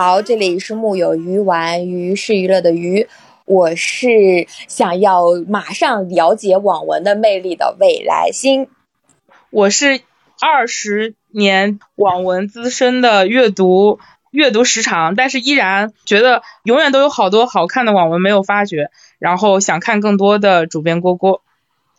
好，这里是木有鱼丸，鱼是娱乐的鱼，我是想要马上了解网文的魅力的未来星，我是二十年网文资深的阅读阅读时长，但是依然觉得永远都有好多好看的网文没有发掘，然后想看更多的主编郭郭。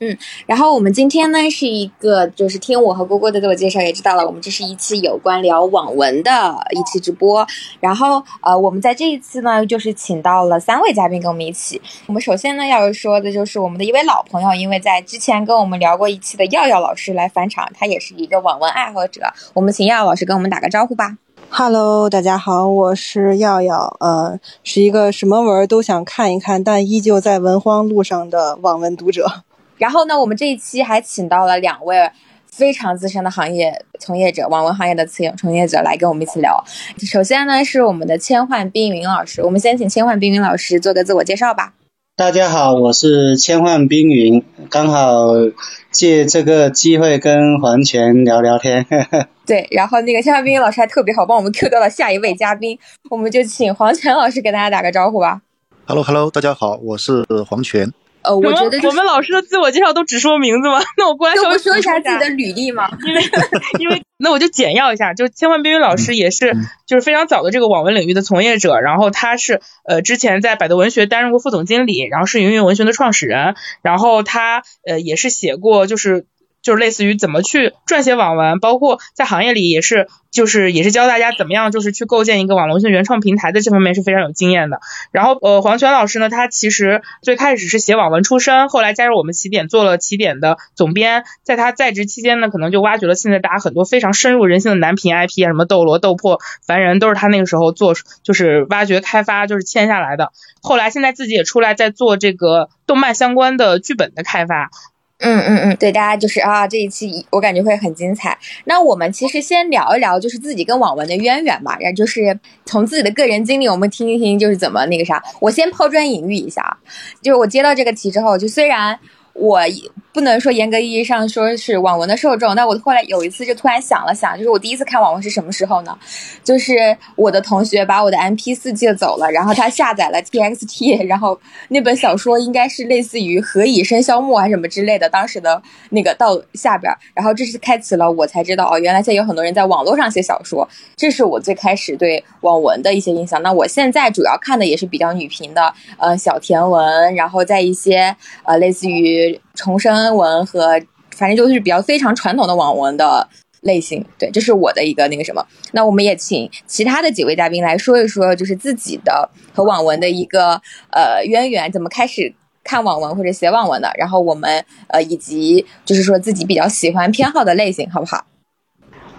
嗯，然后我们今天呢是一个，就是听我和郭郭的自我介绍也知道了，我们这是一期有关聊网文的一期直播。然后呃，我们在这一次呢，就是请到了三位嘉宾跟我们一起。我们首先呢要说的就是我们的一位老朋友，因为在之前跟我们聊过一期的耀耀老师来返场，他也是一个网文爱好者。我们请耀耀老师跟我们打个招呼吧。Hello，大家好，我是耀耀，呃，是一个什么文都想看一看，但依旧在文荒路上的网文读者。然后呢，我们这一期还请到了两位非常资深的行业从业者，网文行业的从从业者来跟我们一起聊。首先呢，是我们的千幻冰云老师，我们先请千幻冰云老师做个自我介绍吧。大家好，我是千幻冰云，刚好借这个机会跟黄泉聊聊天。对，然后那个千幻冰云老师还特别好，帮我们 Q 到了下一位嘉宾，我们就请黄泉老师给大家打个招呼吧。Hello，Hello，大家好，我是黄泉。呃，我觉得我们老师的自我介绍都只说名字吗？那我过来稍微说一下自己的履历嘛。因为 因为那我就简要一下，就千万冰云老师也是就是非常早的这个网文领域的从业者，然后他是呃之前在百度文学担任过副总经理，然后是云云文学的创始人，然后他呃也是写过就是。就是类似于怎么去撰写网文，包括在行业里也是，就是也是教大家怎么样，就是去构建一个网络性原创平台的这方面是非常有经验的。然后呃，黄泉老师呢，他其实最开始是写网文出身，后来加入我们起点做了起点的总编，在他在职期间呢，可能就挖掘了现在大家很多非常深入人心的男频 IP 啊，什么斗罗、斗破、凡人，都是他那个时候做，就是挖掘开发，就是签下来的。后来现在自己也出来在做这个动漫相关的剧本的开发。嗯嗯嗯，对，大家就是啊，这一期我感觉会很精彩。那我们其实先聊一聊，就是自己跟网文的渊源吧，然后就是从自己的个人经历，我们听一听，就是怎么那个啥。我先抛砖引玉一下啊，就是我接到这个题之后，就虽然我。不能说严格意义上说是网文的受众，但我后来有一次就突然想了想，就是我第一次看网文是什么时候呢？就是我的同学把我的 M P 四借走了，然后他下载了 T X T，然后那本小说应该是类似于《何以笙箫默》还是什么之类的，当时的那个到下边，然后这是开启了我才知道哦，原来现在有很多人在网络上写小说，这是我最开始对网文的一些印象。那我现在主要看的也是比较女频的，呃，小甜文，然后在一些呃类似于。重生文和反正就是比较非常传统的网文的类型，对，这是我的一个那个什么。那我们也请其他的几位嘉宾来说一说，就是自己的和网文的一个呃渊源，怎么开始看网文或者写网文的。然后我们呃以及就是说自己比较喜欢偏好的类型，好不好？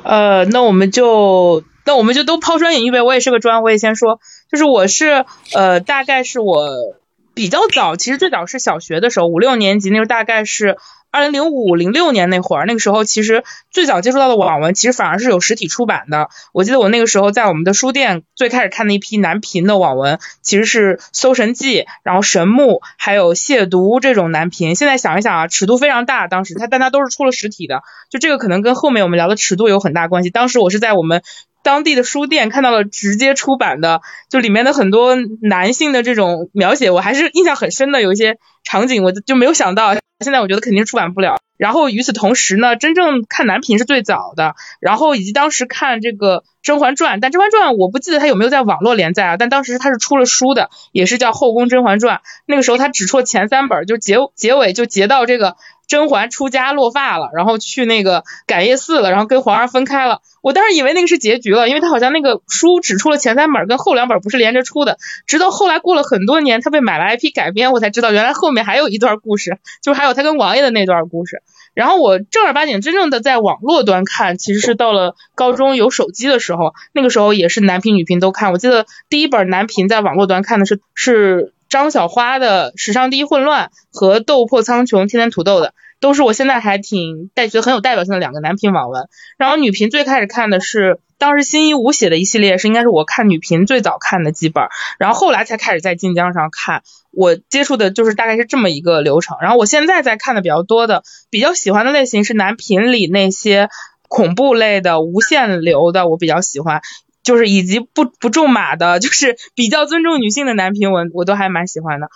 呃，那我们就那我们就都抛砖引玉呗。我也是个砖，我也先说，就是我是呃大概是我。比较早，其实最早是小学的时候，五六年级那时候，大概是二零零五零六年那会儿，那个时候其实最早接触到的网文，其实反而是有实体出版的。我记得我那个时候在我们的书店最开始看的一批男频的网文，其实是《搜神记》，然后《神木》，还有《亵渎》这种男频。现在想一想啊，尺度非常大，当时它但它都是出了实体的，就这个可能跟后面我们聊的尺度有很大关系。当时我是在我们。当地的书店看到了直接出版的，就里面的很多男性的这种描写，我还是印象很深的。有一些场景，我就没有想到，现在我觉得肯定出版不了。然后与此同时呢，真正看男频是最早的，然后以及当时看这个《甄嬛传》，但《甄嬛传》我不记得它有没有在网络连载啊，但当时它是出了书的，也是叫《后宫甄嬛传》。那个时候它只出了前三本，就结结尾就结到这个。甄嬛出家落发了，然后去那个感业寺了，然后跟皇上分开了。我当时以为那个是结局了，因为他好像那个书只出了前三本，跟后两本不是连着出的。直到后来过了很多年，他被买了 IP 改编，我才知道原来后面还有一段故事，就还有他跟王爷的那段故事。然后我正儿八经真正的在网络端看，其实是到了高中有手机的时候，那个时候也是男频女频都看。我记得第一本男频在网络端看的是是。张小花的史上第一混乱和斗破苍穹天天土豆的，都是我现在还挺带觉得很有代表性的两个男频网文。然后女频最开始看的是当时新一武写的一系列，是应该是我看女频最早看的几本。然后后来才开始在晋江上看，我接触的就是大概是这么一个流程。然后我现在在看的比较多的，比较喜欢的类型是男频里那些恐怖类的、无限流的，我比较喜欢。就是以及不不重马的，就是比较尊重女性的男频文，我都还蛮喜欢的。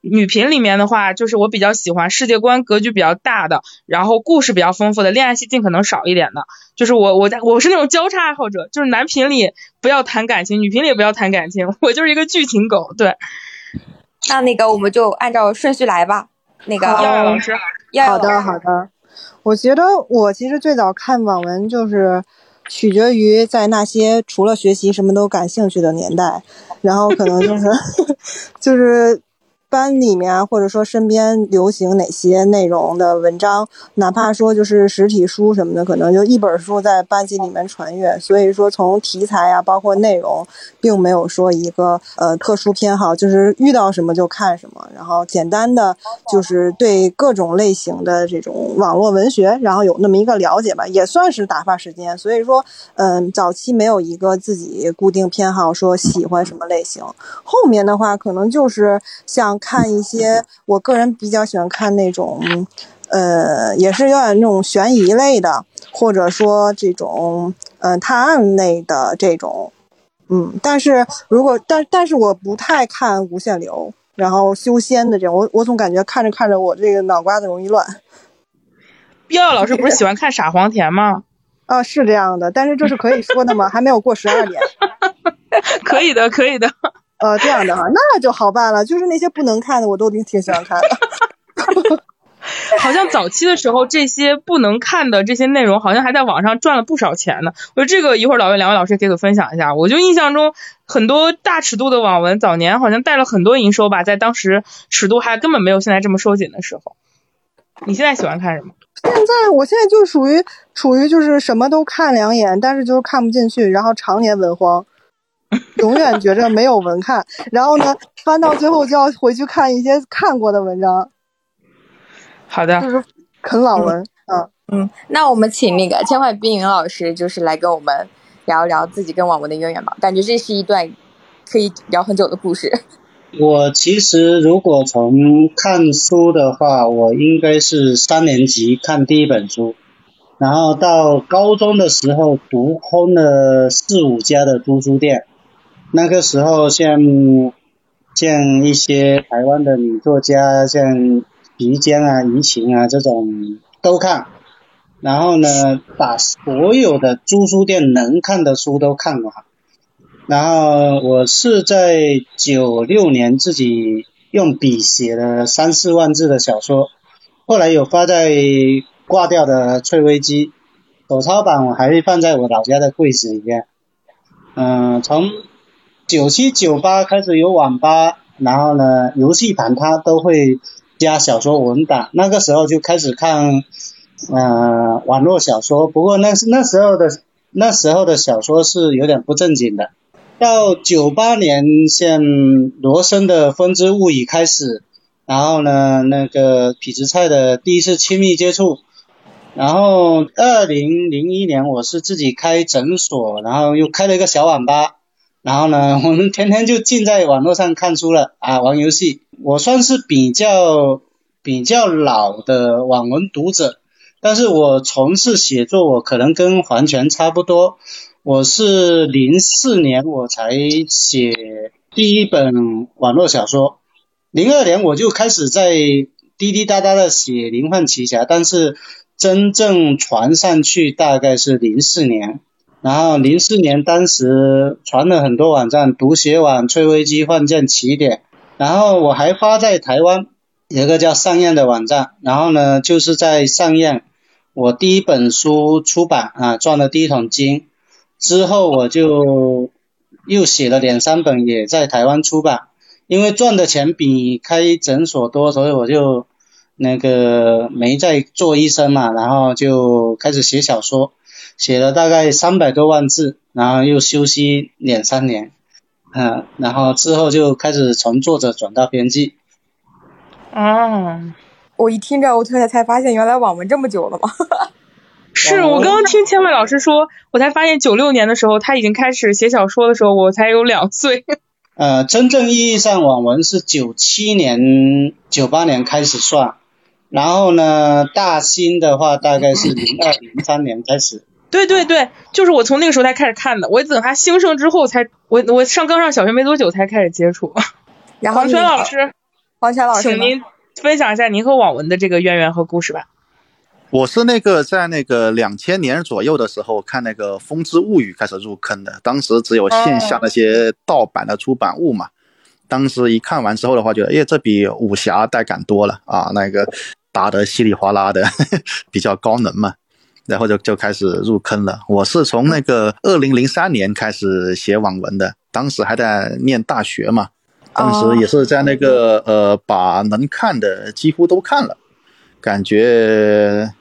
女频里面的话，就是我比较喜欢世界观格局比较大的，然后故事比较丰富的，恋爱戏尽可能少一点的。就是我我在我是那种交叉爱好者，就是男频里不要谈感情，女频里也不要谈感情，我就是一个剧情狗。对，那那个我们就按照顺序来吧。那个好耀耀老师，好的，好的。我觉得我其实最早看网文就是取决于在那些除了学习什么都感兴趣的年代，然后可能就是 就是班里面或者说身边流行哪些内容的文章，哪怕说就是实体书什么的，可能就一本书在班级里面传阅。所以说从题材啊，包括内容，并没有说一个呃特殊偏好，就是遇到什么就看什么，然后简单的就是对各种类型的这种网络文学，然后有那么一个了解吧，也算是打发时间。所以说，嗯，早期没有一个自己固定偏好，说喜欢什么类型。后面的话，可能就是像看一些，我个人比较喜欢看那种，呃，也是有点那种悬疑类的，或者说这种，嗯、探案类的这种，嗯，但是如果但但是我不太看无限流，然后修仙的这种，我我总感觉看着看着我这个脑瓜子容易乱耀耀老师不是喜欢看傻黄甜吗？啊，是这样的，但是这是可以说的吗？还没有过十二点，可以的，可以的。呃，这样的哈，那就好办了，就是那些不能看的我都挺挺喜欢看的。好像早期的时候，这些不能看的这些内容，好像还在网上赚了不少钱呢。我说这个一会儿老魏两位老师可以分享一下。我就印象中很多大尺度的网文，早年好像带了很多营收吧，在当时尺度还根本没有现在这么收紧的时候。你现在喜欢看什么？现在我现在就属于处于就是什么都看两眼，但是就是看不进去，然后常年文荒，永远觉着没有文看，然后呢翻到最后就要回去看一些看过的文章，好的，就是啃老文。嗯，嗯，那我们请那个千幻冰云老师，就是来跟我们聊一聊自己跟网文的渊源吧。感觉这是一段可以聊很久的故事。我其实如果从看书的话，我应该是三年级看第一本书，然后到高中的时候读空了四五家的租书店，那个时候像像一些台湾的女作家，像于江啊、怡晴啊这种都看，然后呢，把所有的租书店能看的书都看完。然后我是在九六年自己用笔写了三四万字的小说，后来有发在挂掉的翠微机，手抄版我还放在我老家的柜子里面。嗯、从九七九八开始有网吧，然后呢，游戏盘它都会加小说文档，那个时候就开始看呃网络小说，不过那那时候的那时候的小说是有点不正经的。到九八年，像罗森的《风之物语》开始，然后呢，那个痞子蔡的第一次亲密接触，然后二零零一年我是自己开诊所，然后又开了一个小网吧，然后呢，我们天天就浸在网络上看书了啊，玩游戏。我算是比较比较老的网文读者，但是我从事写作，我可能跟黄泉差不多。我是零四年我才写第一本网络小说，零二年我就开始在滴滴答答的写《灵幻奇侠》，但是真正传上去大概是零四年。然后零四年当时传了很多网站，读写网、翠微机、幻剑、起点，然后我还发在台湾有个叫上燕的网站，然后呢就是在上燕我第一本书出版啊赚了第一桶金。之后我就又写了两三本，也在台湾出版。因为赚的钱比开诊所多，所以我就那个没再做医生嘛，然后就开始写小说，写了大概三百多万字，然后又休息两三年，嗯，然后之后就开始从作者转到编辑。哦，我一听这，我突然才发现，原来网文这么久了吗？是我刚刚听千万老师说，我才发现九六年的时候他已经开始写小说的时候，我才有两岁。呃，真正意义上网文是九七年、九八年开始算，然后呢，大新的话大概是零二零三年开始对对对，就是我从那个时候才开始看的，我等它兴盛之后才，我我上刚上小学没多久才开始接触。然后黄泉老师，黄泉老师，请您分享一下您和网文的这个渊源和故事吧。我是那个在那个两千年左右的时候看那个《风之物语》开始入坑的，当时只有线下那些盗版的出版物嘛。当时一看完之后的话，觉得哎，这比武侠带感多了啊，那个打得稀里哗啦的，比较高能嘛。然后就就开始入坑了。我是从那个二零零三年开始写网文的，当时还在念大学嘛，当时也是在那个呃，把能看的几乎都看了，感觉。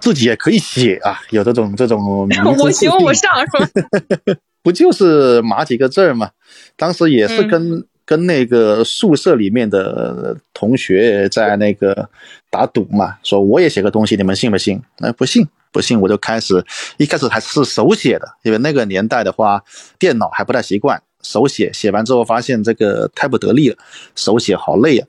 自己也可以写啊，有这种这种。我行我上是吧？不就是码几个字儿吗？当时也是跟跟那个宿舍里面的同学在那个打赌嘛，说我也写个东西，你们信不信？那不信不信，我就开始一开始还是手写的，因为那个年代的话，电脑还不太习惯，手写写完之后发现这个太不得力了，手写好累啊。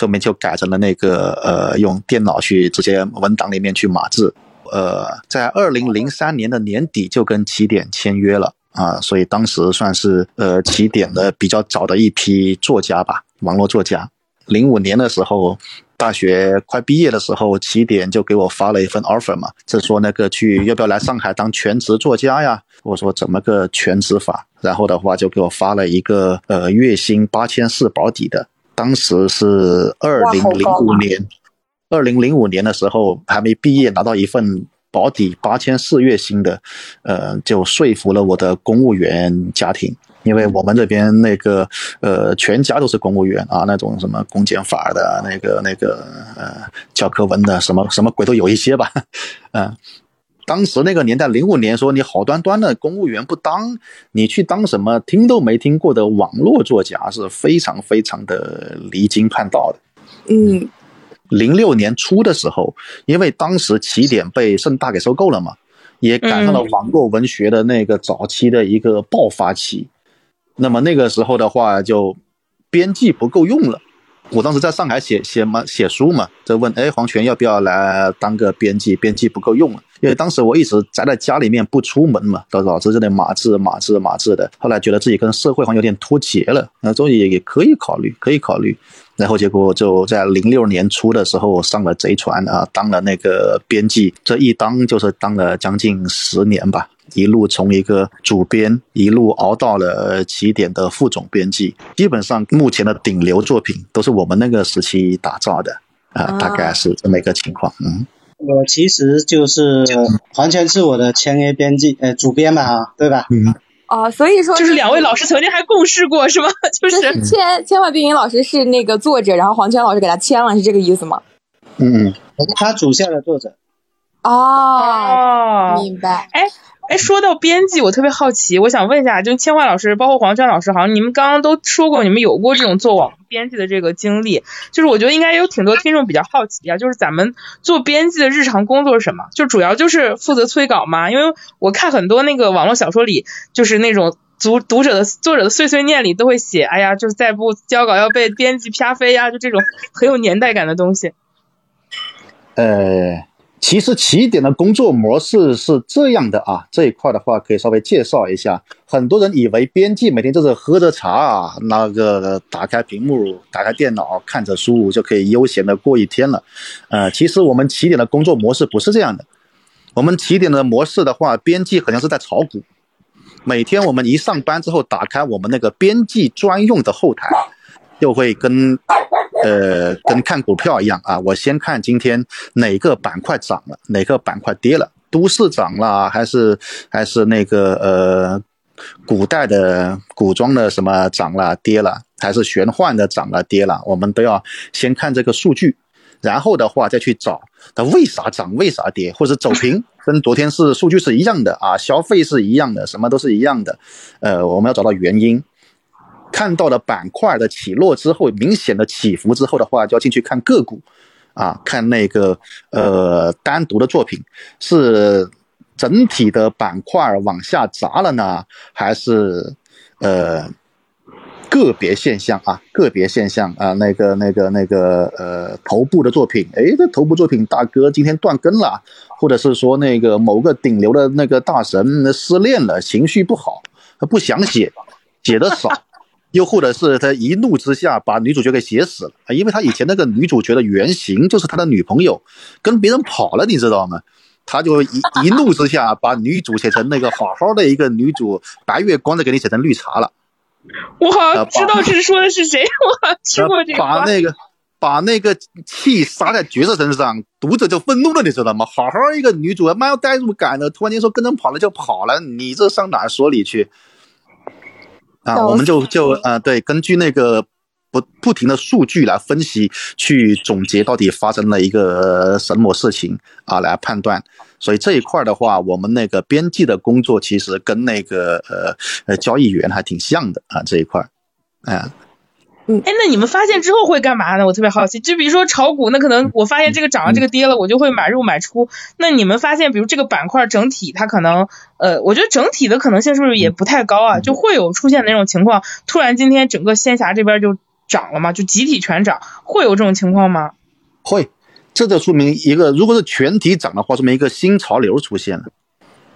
后面就改成了那个呃，用电脑去直接文档里面去码字。呃，在二零零三年的年底就跟起点签约了啊，所以当时算是呃起点的比较早的一批作家吧，网络作家。零五年的时候，大学快毕业的时候，起点就给我发了一份 offer 嘛，是说那个去要不要来上海当全职作家呀？我说怎么个全职法？然后的话就给我发了一个呃月薪八千四保底的。当时是二零零五年，二零零五年的时候还没毕业，拿到一份保底八千四月薪的，呃，就说服了我的公务员家庭，因为我们这边那个呃全家都是公务员啊，那种什么公检法的那个那个呃教科文的什么什么鬼都有一些吧，嗯。当时那个年代，零五年说你好端端的公务员不当，你去当什么听都没听过的网络作家是非常非常的离经叛道的。嗯，零六年初的时候，因为当时起点被盛大给收购了嘛，也赶上了网络文学的那个早期的一个爆发期。那么那个时候的话，就编辑不够用了。我当时在上海写写嘛写书嘛，就问哎黄泉要不要来当个编辑？编辑不够用了。因为当时我一直宅在家里面不出门嘛，导导致这里码字码字码字的。后来觉得自己跟社会好像有点脱节了，那终于也可以考虑，可以考虑。然后结果就在零六年初的时候上了贼船啊，当了那个编辑，这一当就是当了将近十年吧，一路从一个主编一路熬到了起点的副总编辑。基本上目前的顶流作品都是我们那个时期打造的啊，大概是这么一个情况，嗯。我其实就是完全是我的签约编辑，呃，主编嘛，哈，对吧？嗯。哦，所以说就是两位老师曾经还共事过，是吗？就是 千千万冰云老师是那个作者，然后黄泉老师给他签了，是这个意思吗？嗯，他主线的作者。哦，明白。哎。哎，说到编辑，我特别好奇，我想问一下，就千华老师，包括黄娟老师，好像你们刚刚都说过，你们有过这种做网编辑的这个经历。就是我觉得应该有挺多听众比较好奇啊，就是咱们做编辑的日常工作是什么？就主要就是负责催稿吗？因为我看很多那个网络小说里，就是那种读读者的作者的碎碎念里都会写，哎呀，就是再不交稿要被编辑啪飞呀，就这种很有年代感的东西。呃。其实起点的工作模式是这样的啊，这一块的话可以稍微介绍一下。很多人以为编辑每天就是喝着茶啊，那个打开屏幕、打开电脑看着书就可以悠闲的过一天了。呃，其实我们起点的工作模式不是这样的。我们起点的模式的话，编辑好像是在炒股。每天我们一上班之后，打开我们那个编辑专用的后台，就会跟。呃，跟看股票一样啊，我先看今天哪个板块涨了，哪个板块跌了，都市涨了还是还是那个呃，古代的古装的什么涨了跌了，还是玄幻的涨了跌了，我们都要先看这个数据，然后的话再去找它为啥涨为啥跌，或者走平，跟昨天是数据是一样的啊，消费是一样的，什么都是一样的，呃，我们要找到原因。看到了板块的起落之后，明显的起伏之后的话，就要进去看个股，啊，看那个呃单独的作品。是整体的板块往下砸了呢，还是呃个别现象啊，个别现象啊，那个那个那个呃，头部的作品，哎，这头部作品大哥今天断更了，或者是说那个某个顶流的那个大神失恋了，情绪不好，他不想写，写的少，又或者是他一怒之下把女主角给写死了啊，因为他以前那个女主角的原型就是他的女朋友，跟别人跑了，你知道吗？他就一一怒之下把女主写成那个好好的一个女主，白月光的给你写成绿茶了。我好像知道是说的是谁，我好像 听过这个。把那个把那个气撒在角色身上，读者就愤怒了，你知道吗？好好一个女主，蛮有代入感的，突然间说跟人跑了就跑了，你这上哪说理去？啊，我们就就啊，对，根据那个不不停的数据来分析，去总结到底发生了一个什么事情啊，来判断。所以这一块的话，我们那个编辑的工作其实跟那个呃呃交易员还挺像的啊，这一块，哎，嗯，哎，那你们发现之后会干嘛呢？我特别好奇。就比如说炒股，那可能我发现这个涨了，这个跌了，我就会买入买出。那你们发现，比如这个板块整体它可能呃，我觉得整体的可能性是不是也不太高啊？就会有出现那种情况，突然今天整个仙侠这边就涨了嘛？就集体全涨，会有这种情况吗？会。这就说明一个，如果是全体涨的话，说明一个新潮流出现了，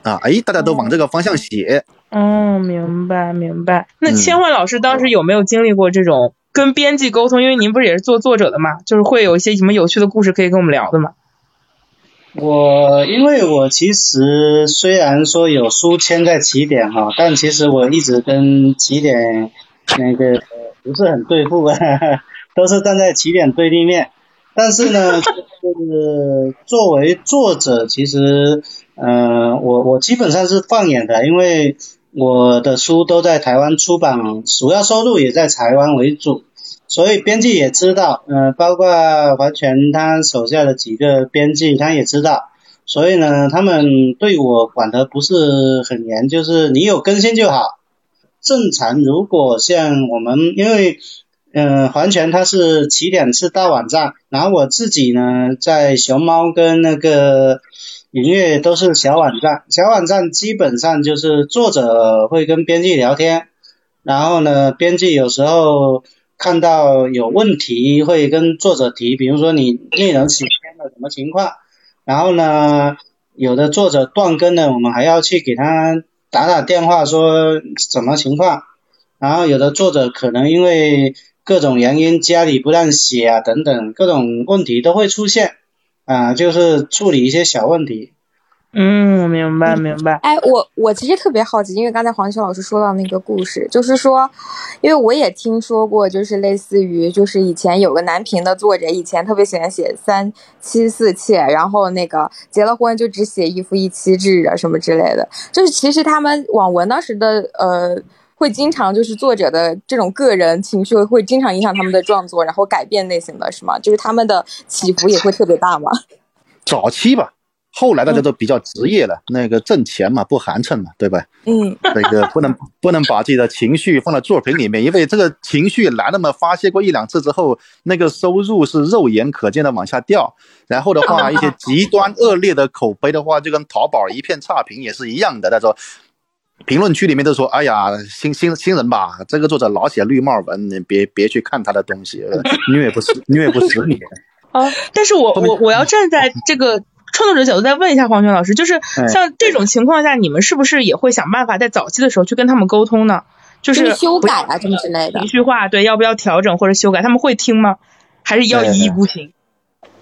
啊，哎，大家都往这个方向写。哦，明白明白。那千焕老师当时有没有经历过这种跟编辑沟通？因为您不是也是做作者的嘛，就是会有一些什么有趣的故事可以跟我们聊的嘛？我因为我其实虽然说有书签在起点哈，但其实我一直跟起点那个不是很对付，都是站在起点对立面。但是呢，就是作为作者，其实，嗯，我我基本上是放眼的，因为我的书都在台湾出版，主要收入也在台湾为主，所以编辑也知道，嗯，包括华全他手下的几个编辑，他也知道，所以呢，他们对我管得不是很严，就是你有更新就好。正常，如果像我们，因为。嗯，环全它是起点是大网站，然后我自己呢在熊猫跟那个音乐都是小网站，小网站基本上就是作者会跟编辑聊天，然后呢编辑有时候看到有问题会跟作者提，比如说你内容写偏了什么情况，然后呢有的作者断更了，我们还要去给他打打电话说什么情况，然后有的作者可能因为各种原因，家里不让写啊，等等，各种问题都会出现啊，就是处理一些小问题。嗯，明白明白。哎，我我其实特别好奇，因为刚才黄秋老师说到那个故事，就是说，因为我也听说过，就是类似于，就是以前有个南平的作者，以前特别喜欢写三妻四妾，然后那个结了婚就只写一夫一妻制啊什么之类的，就是其实他们网文当时的呃。会经常就是作者的这种个人情绪会经常影响他们的创作，然后改变类型的是吗？就是他们的起伏也会特别大吗？早期吧，后来大家都比较职业了，那个挣钱嘛，不寒碜嘛，对吧？嗯，那个不能不能把自己的情绪放在作品里面，因为这个情绪来了嘛，发泄过一两次之后，那个收入是肉眼可见的往下掉。然后的话，一些极端恶劣的口碑的话，就跟淘宝一片差评也是一样的，他说。评论区里面都说：“哎呀，新新新人吧，这个作者老写绿帽文，你别别去看他的东西，虐不死虐不死你。”啊！但是我我我要站在这个创作者角度再问一下黄泉老师，就是像这种情况下，你们是不是也会想办法在早期的时候去跟他们沟通呢？就是修改啊，什么之类的。一句话，对，要不要调整或者修改？他们会听吗？还是要一意孤行？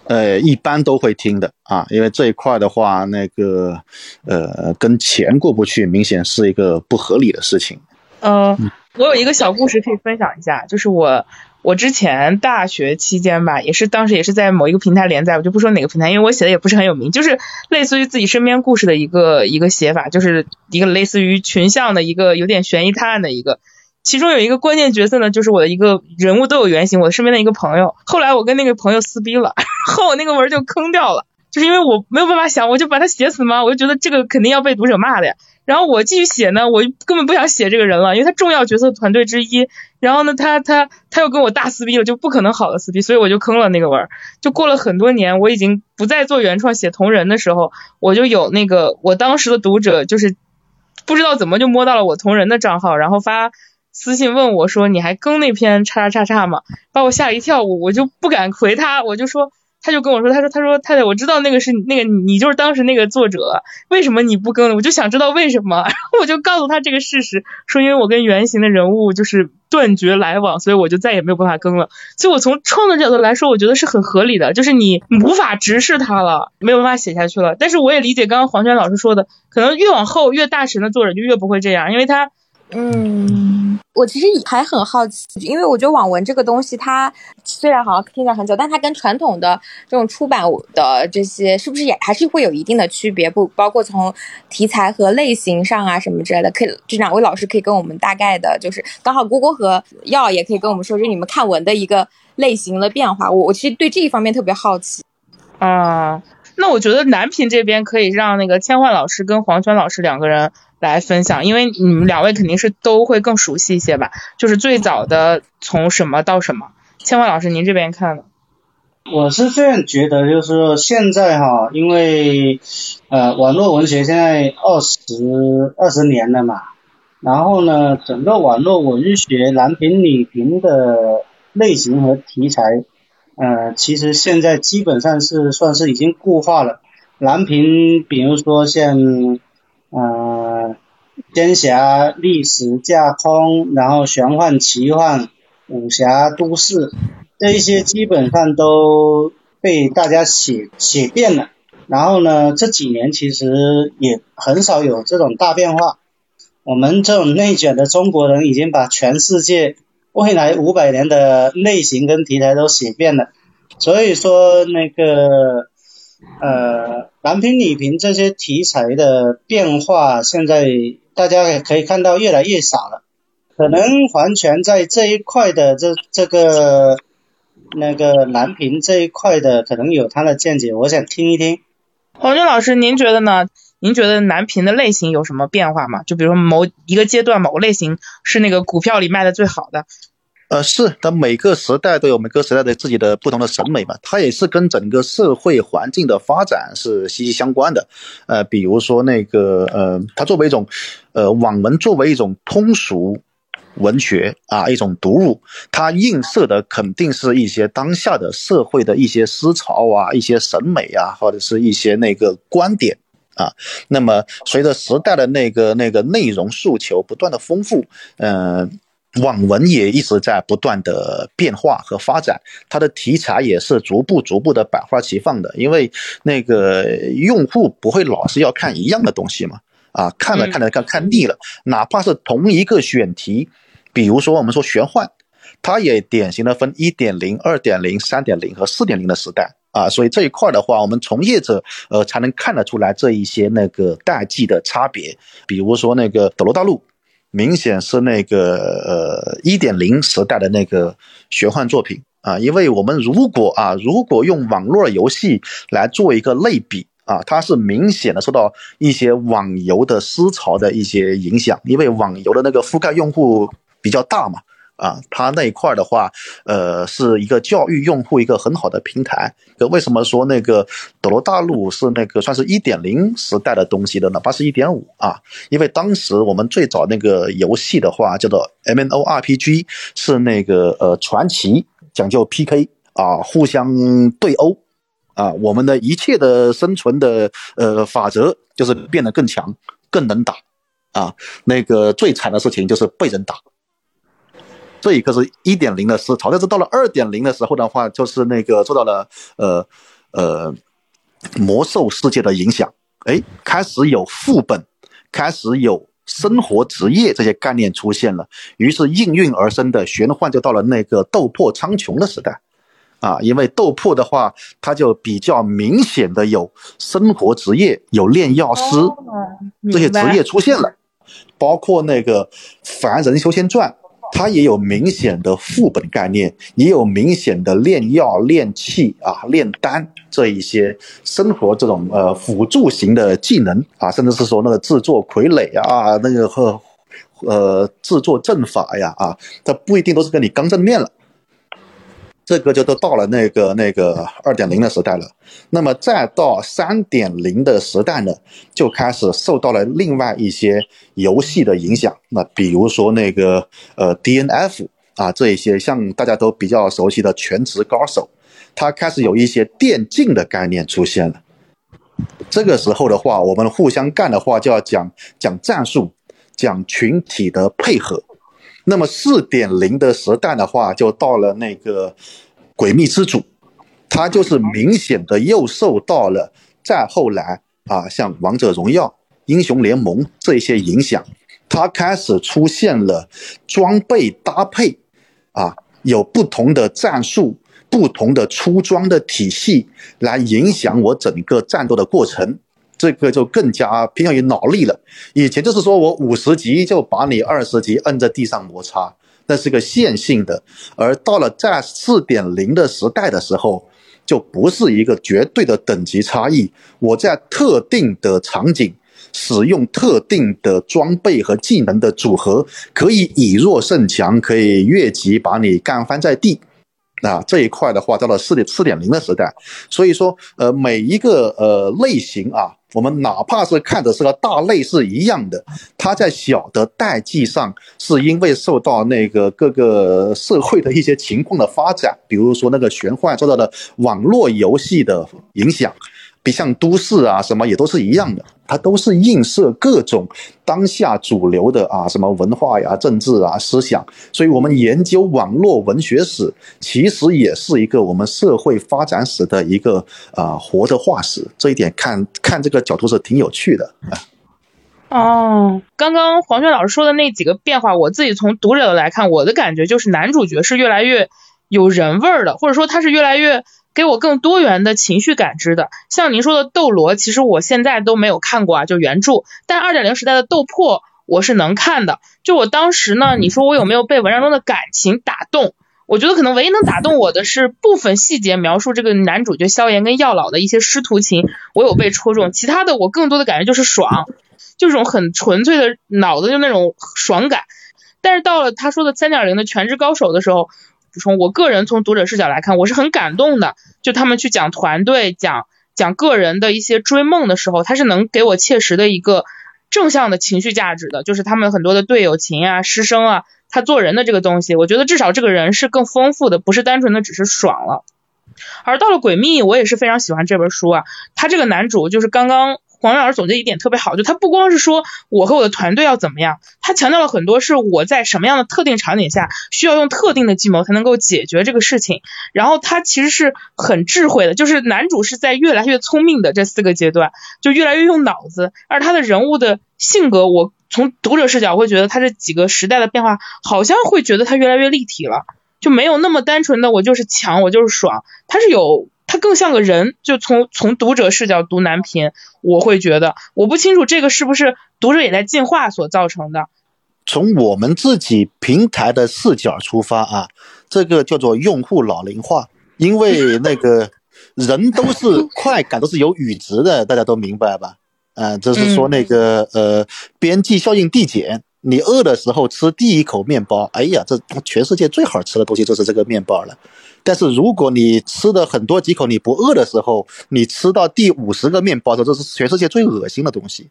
呃，一般都会听的啊，因为这一块的话，那个呃，跟钱过不去，明显是一个不合理的事情。嗯，我有一个小故事可以分享一下，就是我我之前大学期间吧，也是当时也是在某一个平台连载，我就不说哪个平台，因为我写的也不是很有名，就是类似于自己身边故事的一个一个写法，就是一个类似于群像的一个有点悬疑探案的一个。其中有一个关键角色呢，就是我的一个人物都有原型，我的身边的一个朋友。后来我跟那个朋友撕逼了，后我那个文就坑掉了，就是因为我没有办法想，我就把他写死吗？我就觉得这个肯定要被读者骂的呀。然后我继续写呢，我根本不想写这个人了，因为他重要角色团队之一。然后呢，他他他又跟我大撕逼了，就不可能好的撕逼，所以我就坑了那个文。就过了很多年，我已经不再做原创写同人的时候，我就有那个我当时的读者就是不知道怎么就摸到了我同人的账号，然后发。私信问我说你还更那篇叉叉叉叉吗？把我吓一跳，我我就不敢回他，我就说。他就跟我说，他说，他说，太太，我知道那个是那个你就是当时那个作者，为什么你不更了？我就想知道为什么，然后我就告诉他这个事实，说因为我跟原型的人物就是断绝来往，所以我就再也没有办法更了。所以我从创作角度来说，我觉得是很合理的，就是你无法直视他了，没有办法写下去了。但是我也理解刚刚黄娟老师说的，可能越往后越大神的作者就越不会这样，因为他。嗯，我其实还很好奇，因为我觉得网文这个东西，它虽然好像听起来很久，但它跟传统的这种出版的这些，是不是也还是会有一定的区别？不包括从题材和类型上啊什么之类的。可以，这两位老师可以跟我们大概的，就是刚好郭郭和耀也可以跟我们说，就是你们看文的一个类型的变化。我我其实对这一方面特别好奇。啊，那我觉得南平这边可以让那个千焕老师跟黄泉老师两个人。来分享，因为你们两位肯定是都会更熟悉一些吧？就是最早的从什么到什么？千万老师，您这边看呢？我是这样觉得，就是说现在哈，因为呃网络文学现在二十二十年了嘛，然后呢，整个网络文学男频女频的类型和题材，呃，其实现在基本上是算是已经固化了。男频，比如说像呃。仙侠、历史、架空，然后玄幻、奇幻、武侠、都市，这一些基本上都被大家写写遍了。然后呢，这几年其实也很少有这种大变化。我们这种内卷的中国人已经把全世界未来五百年的类型跟题材都写遍了。所以说那个呃，男频女频这些题材的变化，现在。大家也可以看到越来越少了，可能黄泉在这一块的这这个那个蓝屏这一块的可能有他的见解，我想听一听。黄军老师，您觉得呢？您觉得蓝屏的类型有什么变化吗？就比如说某一个阶段某个类型是那个股票里卖的最好的。呃，是，它每个时代都有每个时代的自己的不同的审美嘛，它也是跟整个社会环境的发展是息息相关的。呃，比如说那个呃，它作为一种呃网文，作为一种通俗文学啊，一种读物，它映射的肯定是一些当下的社会的一些思潮啊，一些审美啊，或者是一些那个观点啊。那么随着时代的那个那个内容诉求不断的丰富，嗯。网文也一直在不断的变化和发展，它的题材也是逐步逐步的百花齐放的。因为那个用户不会老是要看一样的东西嘛，啊，看了看了看看腻了，哪怕是同一个选题，比如说我们说玄幻，它也典型的分一点零、二点零、三点零和四点零的时代啊，所以这一块的话，我们从业者呃才能看得出来这一些那个代际的差别，比如说那个斗罗大陆。明显是那个呃一点零时代的那个玄幻作品啊，因为我们如果啊如果用网络游戏来做一个类比啊，它是明显的受到一些网游的思潮的一些影响，因为网游的那个覆盖用户比较大嘛。啊，它那一块的话，呃，是一个教育用户一个很好的平台。为什么说那个斗罗大陆是那个算是一点零时代的东西的，哪怕是一点五啊？因为当时我们最早那个游戏的话叫做 M N O R P G，是那个呃传奇，讲究 P K 啊，互相对殴啊，我们的一切的生存的呃法则就是变得更强，更能打啊。那个最惨的事情就是被人打。这一个是一点零的思潮，但是到了二点零的时候的话，就是那个受到了呃呃魔兽世界的影响，哎，开始有副本，开始有生活职业这些概念出现了，于是应运而生的玄幻就到了那个斗破苍穹的时代，啊，因为斗破的话，它就比较明显的有生活职业，有炼药师这些职业出现了，包括那个凡人修仙传。它也有明显的副本概念，也有明显的炼药、炼器啊、炼丹这一些生活这种呃辅助型的技能啊，甚至是说那个制作傀儡啊，那个和呃制作阵法呀啊，它不一定都是跟你刚正面了。这个就都到了那个那个二点零的时代了。那么再到三点零的时代呢，就开始受到了另外一些游戏的影响。那比如说那个呃 DNF 啊，这一些像大家都比较熟悉的全职高手，它开始有一些电竞的概念出现了。这个时候的话，我们互相干的话，就要讲讲战术，讲群体的配合。那么四点零的时代的话，就到了那个诡秘之主，它就是明显的又受到了再后来啊，像王者荣耀、英雄联盟这些影响，它开始出现了装备搭配啊，有不同的战术。不同的出装的体系来影响我整个战斗的过程，这个就更加偏向于脑力了。以前就是说我五十级就把你二十级摁在地上摩擦，那是个线性的。而到了在四点零的时代的时候，就不是一个绝对的等级差异。我在特定的场景使用特定的装备和技能的组合，可以以弱胜强，可以越级把你干翻在地。啊，这一块的话，到了四点四点零的时代，所以说，呃，每一个呃类型啊，我们哪怕是看着是个大类是一样的，它在小的代际上，是因为受到那个各个社会的一些情况的发展，比如说那个玄幻受到的网络游戏的影响。比像都市啊什么也都是一样的，它都是映射各种当下主流的啊什么文化呀、政治啊、思想。所以，我们研究网络文学史，其实也是一个我们社会发展史的一个啊活的化石。这一点看看这个角度是挺有趣的哦，刚刚黄轩老师说的那几个变化，我自己从读者的来看，我的感觉就是男主角是越来越有人味儿的，或者说他是越来越。给我更多元的情绪感知的，像您说的斗罗，其实我现在都没有看过啊，就原著。但二点零时代的斗破，我是能看的。就我当时呢，你说我有没有被文章中的感情打动？我觉得可能唯一能打动我的是部分细节描述这个男主角萧炎跟药老的一些师徒情，我有被戳中。其他的我更多的感觉就是爽，就这种很纯粹的脑子就那种爽感。但是到了他说的三点零的全职高手的时候。从我个人从读者视角来看，我是很感动的。就他们去讲团队、讲讲个人的一些追梦的时候，他是能给我切实的一个正向的情绪价值的。就是他们很多的队友情啊、师生啊，他做人的这个东西，我觉得至少这个人是更丰富的，不是单纯的只是爽了。而到了诡秘，我也是非常喜欢这本书啊。他这个男主就是刚刚。黄老师总结一点特别好，就他不光是说我和我的团队要怎么样，他强调了很多是我在什么样的特定场景下需要用特定的计谋才能够解决这个事情。然后他其实是很智慧的，就是男主是在越来越聪明的这四个阶段，就越来越用脑子。而他的人物的性格，我从读者视角会觉得他这几个时代的变化，好像会觉得他越来越立体了，就没有那么单纯的我就是强，我就是爽，他是有。他更像个人，就从从读者视角读男频，我会觉得，我不清楚这个是不是读者也在进化所造成的。从我们自己平台的视角出发啊，这个叫做用户老龄化，因为那个人都是快感都是有阈值的，大家都明白吧？啊，就是说那个呃边际效应递减。你饿的时候吃第一口面包，哎呀，这全世界最好吃的东西就是这个面包了。但是如果你吃的很多几口你不饿的时候，你吃到第五十个面包的时候，这是全世界最恶心的东西。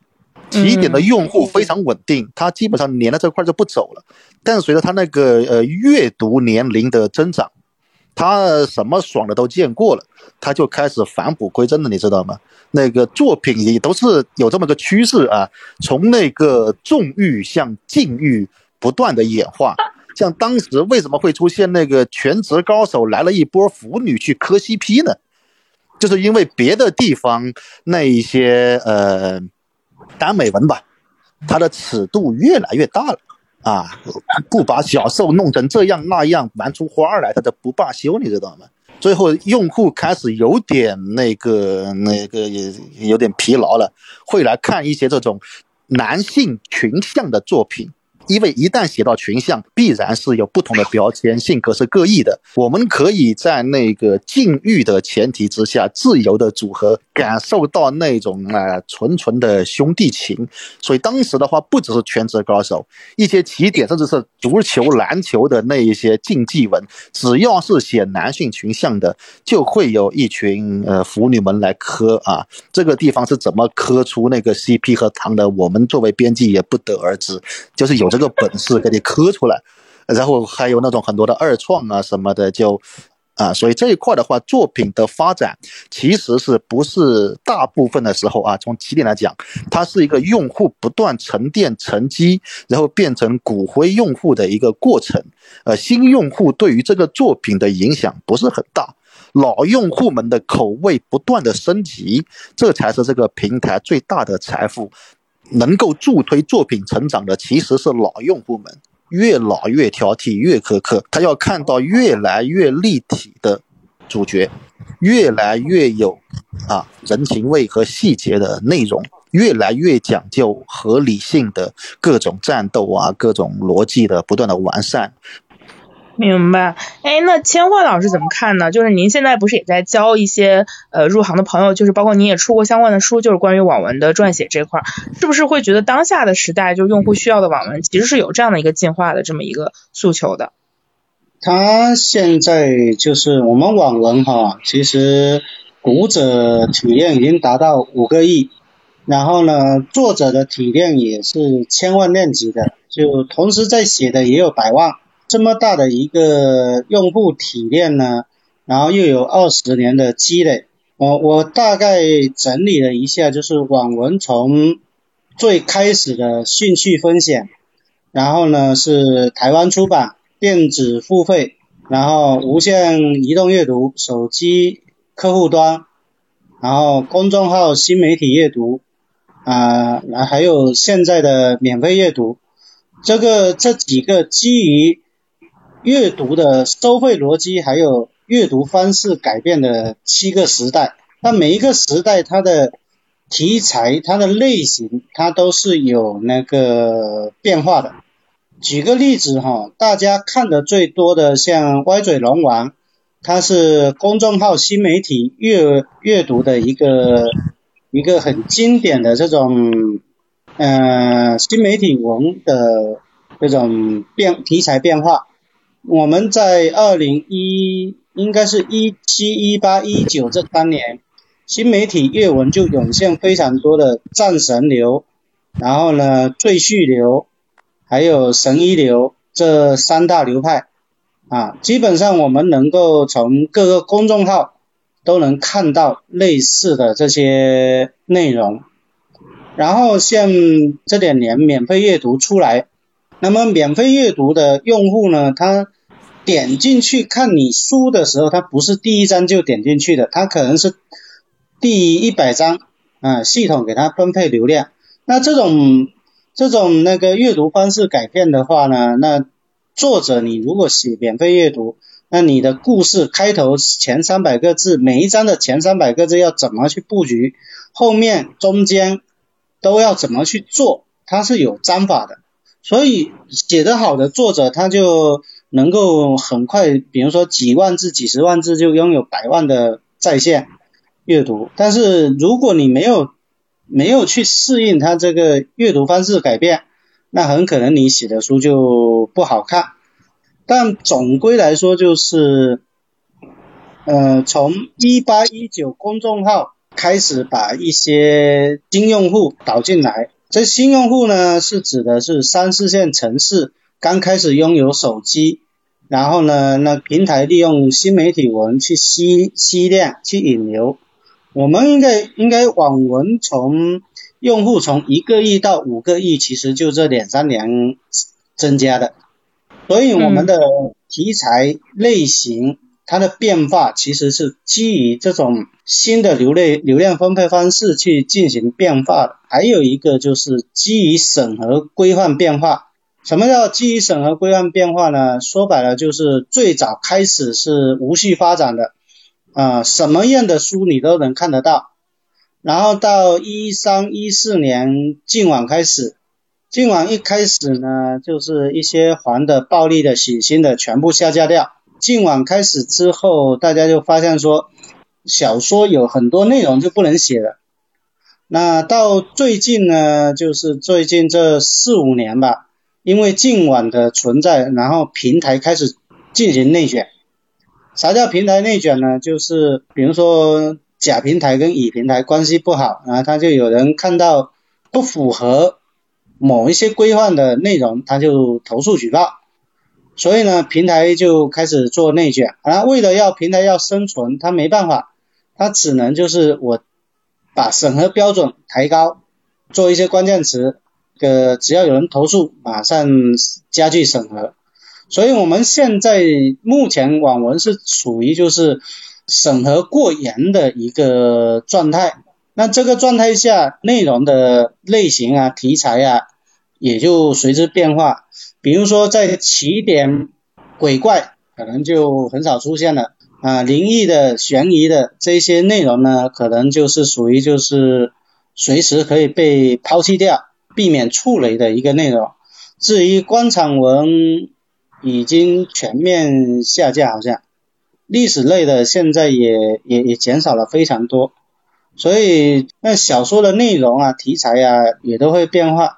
起点的用户非常稳定，他基本上粘在这块就不走了。但随着他那个呃阅读年龄的增长，他什么爽的都见过了，他就开始返璞归真了，你知道吗？那个作品也都是有这么个趋势啊，从那个纵欲向禁欲不断的演化。像当时为什么会出现那个全职高手来了一波腐女去磕 CP 呢？就是因为别的地方那一些呃耽美文吧，它的尺度越来越大了啊，不把小受弄成这样那样玩出花来，他都不罢休，你知道吗？最后，用户开始有点那个、那个，也有点疲劳了，会来看一些这种男性群像的作品，因为一旦写到群像，必然是有不同的标签，性格是各异的。我们可以在那个禁欲的前提之下，自由的组合，感受到那种啊纯纯的兄弟情。所以当时的话，不只是全职高手，一些起点甚至是足球、篮球的那一些竞技文，只要是写男性群像的，就会有一群呃腐女们来磕啊。这个地方是怎么磕出那个 CP 和糖的？我们作为编辑也不得而知，就是有。这个本事给你磕出来，然后还有那种很多的二创啊什么的，就啊，所以这一块的话，作品的发展其实是不是大部分的时候啊，从起点来讲，它是一个用户不断沉淀沉积，然后变成骨灰用户的一个过程。呃，新用户对于这个作品的影响不是很大，老用户们的口味不断的升级，这才是这个平台最大的财富。能够助推作品成长的其实是老用户们，越老越挑剔，越苛刻。他要看到越来越立体的主角，越来越有啊人情味和细节的内容，越来越讲究合理性的各种战斗啊，各种逻辑的不断的完善。明白，哎，那千焕老师怎么看呢？就是您现在不是也在教一些呃入行的朋友，就是包括您也出过相关的书，就是关于网文的撰写这块，是不是会觉得当下的时代，就用户需要的网文其实是有这样的一个进化的这么一个诉求的？他现在就是我们网文哈，其实读者体量已经达到五个亿，然后呢，作者的体量也是千万量级的，就同时在写的也有百万。这么大的一个用户体验呢，然后又有二十年的积累，我我大概整理了一下，就是网文从最开始的兴趣分享，然后呢是台湾出版电子付费，然后无线移动阅读手机客户端，然后公众号新媒体阅读啊，然后还有现在的免费阅读，这个这几个基于。阅读的收费逻辑，还有阅读方式改变的七个时代，那每一个时代它的题材、它的类型，它都是有那个变化的。举个例子哈，大家看的最多的像歪嘴龙王，它是公众号新媒体阅阅读的一个一个很经典的这种呃新媒体文的这种变题材变化。我们在二零一，应该是一七、一八、一九这三年，新媒体阅文就涌现非常多的战神流，然后呢，赘婿流，还有神医流这三大流派啊，基本上我们能够从各个公众号都能看到类似的这些内容。然后像这两年免费阅读出来，那么免费阅读的用户呢，他点进去看你书的时候，它不是第一章就点进去的，它可能是第一百章啊，系统给它分配流量。那这种这种那个阅读方式改变的话呢，那作者你如果写免费阅读，那你的故事开头前三百个字，每一章的前三百个字要怎么去布局，后面中间都要怎么去做，它是有章法的。所以写得好的作者他就。能够很快，比如说几万字、几十万字就拥有百万的在线阅读，但是如果你没有没有去适应它这个阅读方式改变，那很可能你写的书就不好看。但总归来说，就是呃，从一八一九公众号开始把一些新用户导进来，这新用户呢是指的是三四线城市刚开始拥有手机。然后呢，那平台利用新媒体文去吸吸量、去引流。我们应该应该网文从用户从一个亿到五个亿，其实就这两三年增加的。所以我们的题材类型它的变化，其实是基于这种新的流类流量分配方式去进行变化的。还有一个就是基于审核规范变化。什么叫基于审核规范变化呢？说白了就是最早开始是无序发展的，啊，什么样的书你都能看得到。然后到一三一四年净网开始，禁网一开始呢，就是一些黄的、暴力的、血腥的全部下架掉。禁网开始之后，大家就发现说，小说有很多内容就不能写了。那到最近呢，就是最近这四五年吧，因为禁网的存在，然后平台开始进行内卷。啥叫平台内卷呢？就是比如说甲平台跟乙平台关系不好，然后他就有人看到不符合某一些规范的内容，他就投诉举报。所以呢，平台就开始做内卷。然后为了要平台要生存，他没办法，他只能就是我。把审核标准抬高，做一些关键词，呃，只要有人投诉，马上加剧审核。所以我们现在目前网文是处于就是审核过严的一个状态。那这个状态下，内容的类型啊、题材啊，也就随之变化。比如说在起点，鬼怪可能就很少出现了。啊，灵异的、悬疑的这些内容呢，可能就是属于就是随时可以被抛弃掉，避免触雷的一个内容。至于官场文，已经全面下架，好像历史类的现在也也也减少了非常多。所以那小说的内容啊、题材啊也都会变化。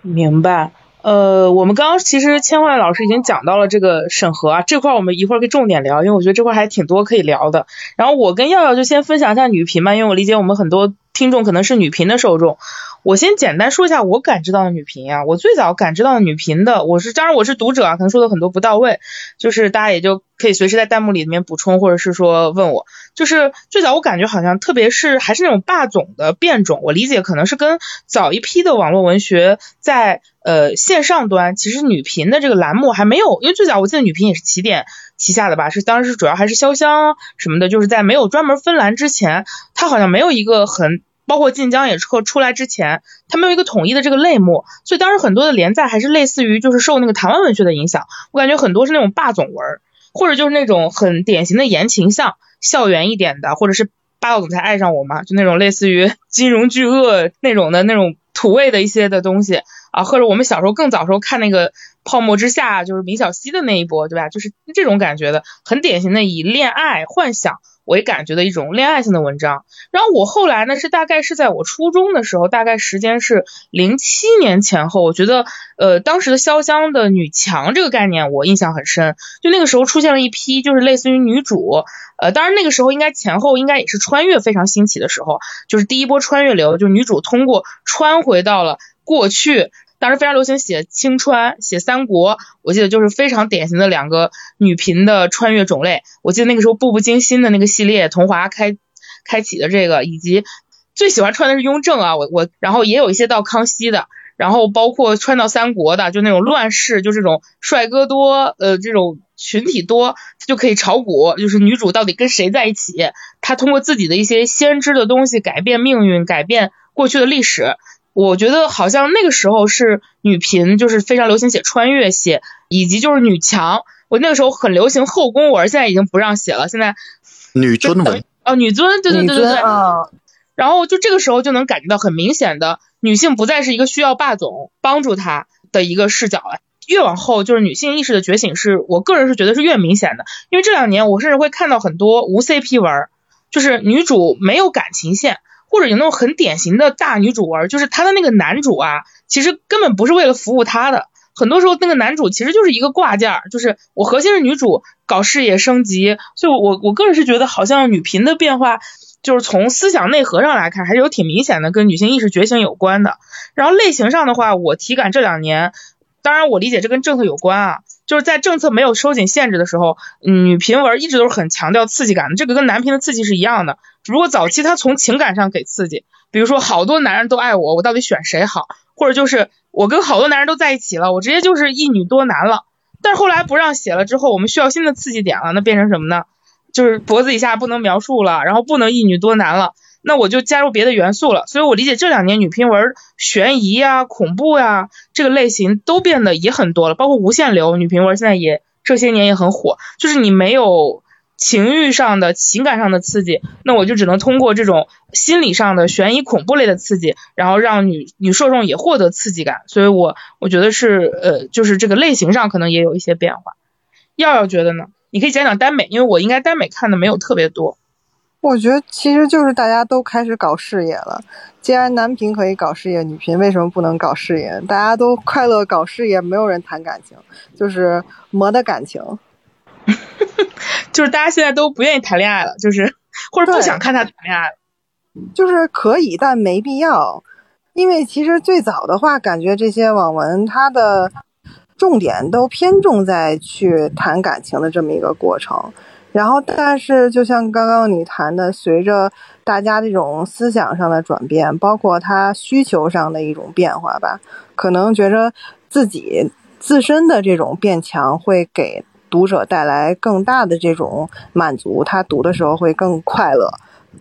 明白。呃，我们刚刚其实千焕老师已经讲到了这个审核啊，这块我们一会儿可以重点聊，因为我觉得这块还挺多可以聊的。然后我跟耀耀就先分享一下女频吧，因为我理解我们很多听众可能是女频的受众。我先简单说一下我感知到的女频啊，我最早感知到的女频的，我是当然我是读者啊，可能说的很多不到位，就是大家也就可以随时在弹幕里面补充，或者是说问我。就是最早我感觉好像特别是还是那种霸总的变种，我理解可能是跟早一批的网络文学在呃线上端，其实女频的这个栏目还没有，因为最早我记得女频也是起点旗下的吧，是当时主要还是潇湘什么的，就是在没有专门分栏之前，它好像没有一个很。包括晋江也出出来之前，它没有一个统一的这个类目，所以当时很多的连载还是类似于就是受那个台湾文学的影响，我感觉很多是那种霸总文，或者就是那种很典型的言情向校园一点的，或者是霸道总裁爱上我嘛，就那种类似于金融巨鳄那种的那种土味的一些的东西啊，或者我们小时候更早时候看那个泡沫之夏，就是明晓溪的那一波，对吧？就是这种感觉的，很典型的以恋爱幻想。为感觉的一种恋爱性的文章，然后我后来呢是大概是在我初中的时候，大概时间是零七年前后，我觉得呃当时的潇湘的女强这个概念我印象很深，就那个时候出现了一批就是类似于女主，呃当然那个时候应该前后应该也是穿越非常兴起的时候，就是第一波穿越流，就是女主通过穿回到了过去。当时非常流行写青川、写三国，我记得就是非常典型的两个女频的穿越种类。我记得那个时候《步步惊心》的那个系列，桐华开开启的这个，以及最喜欢穿的是雍正啊，我我，然后也有一些到康熙的，然后包括穿到三国的，就那种乱世，就这种帅哥多，呃，这种群体多，就可以炒股，就是女主到底跟谁在一起，她通过自己的一些先知的东西改变命运，改变过去的历史。我觉得好像那个时候是女频，就是非常流行写穿越写，以及就是女强。我那个时候很流行后宫文，现在已经不让写了。现在女尊文哦，女尊，对对对对对。然后就这个时候就能感觉到很明显的女性不再是一个需要霸总帮助她的一个视角了。越往后就是女性意识的觉醒，是我个人是觉得是越明显的。因为这两年我甚至会看到很多无 CP 文，就是女主没有感情线。或者有那种很典型的大女主文，就是她的那个男主啊，其实根本不是为了服务她的，很多时候那个男主其实就是一个挂件儿，就是我核心是女主搞事业升级，所以我我个人是觉得好像女频的变化，就是从思想内核上来看，还是有挺明显的跟女性意识觉醒有关的。然后类型上的话，我体感这两年，当然我理解这跟政策有关啊。就是在政策没有收紧限制的时候，女频文一直都是很强调刺激感的，这个跟男频的刺激是一样的。只不过早期他从情感上给刺激，比如说好多男人都爱我，我到底选谁好？或者就是我跟好多男人都在一起了，我直接就是一女多男了。但是后来不让写了之后，我们需要新的刺激点了，那变成什么呢？就是脖子以下不能描述了，然后不能一女多男了。那我就加入别的元素了，所以我理解这两年女频文悬疑啊、恐怖呀这个类型都变得也很多了，包括无限流女频文现在也这些年也很火，就是你没有情欲上的、情感上的刺激，那我就只能通过这种心理上的悬疑恐怖类的刺激，然后让女女受众也获得刺激感。所以我我觉得是呃，就是这个类型上可能也有一些变化。耀耀觉得呢？你可以讲讲耽美，因为我应该耽美看的没有特别多。我觉得其实就是大家都开始搞事业了。既然男频可以搞事业，女频为什么不能搞事业？大家都快乐搞事业，没有人谈感情，就是磨的感情。就是大家现在都不愿意谈恋爱了，就是或者不想看他谈恋爱了。就是可以，但没必要。因为其实最早的话，感觉这些网文它的重点都偏重在去谈感情的这么一个过程。然后，但是就像刚刚你谈的，随着大家这种思想上的转变，包括他需求上的一种变化吧，可能觉着自己自身的这种变强会给读者带来更大的这种满足，他读的时候会更快乐，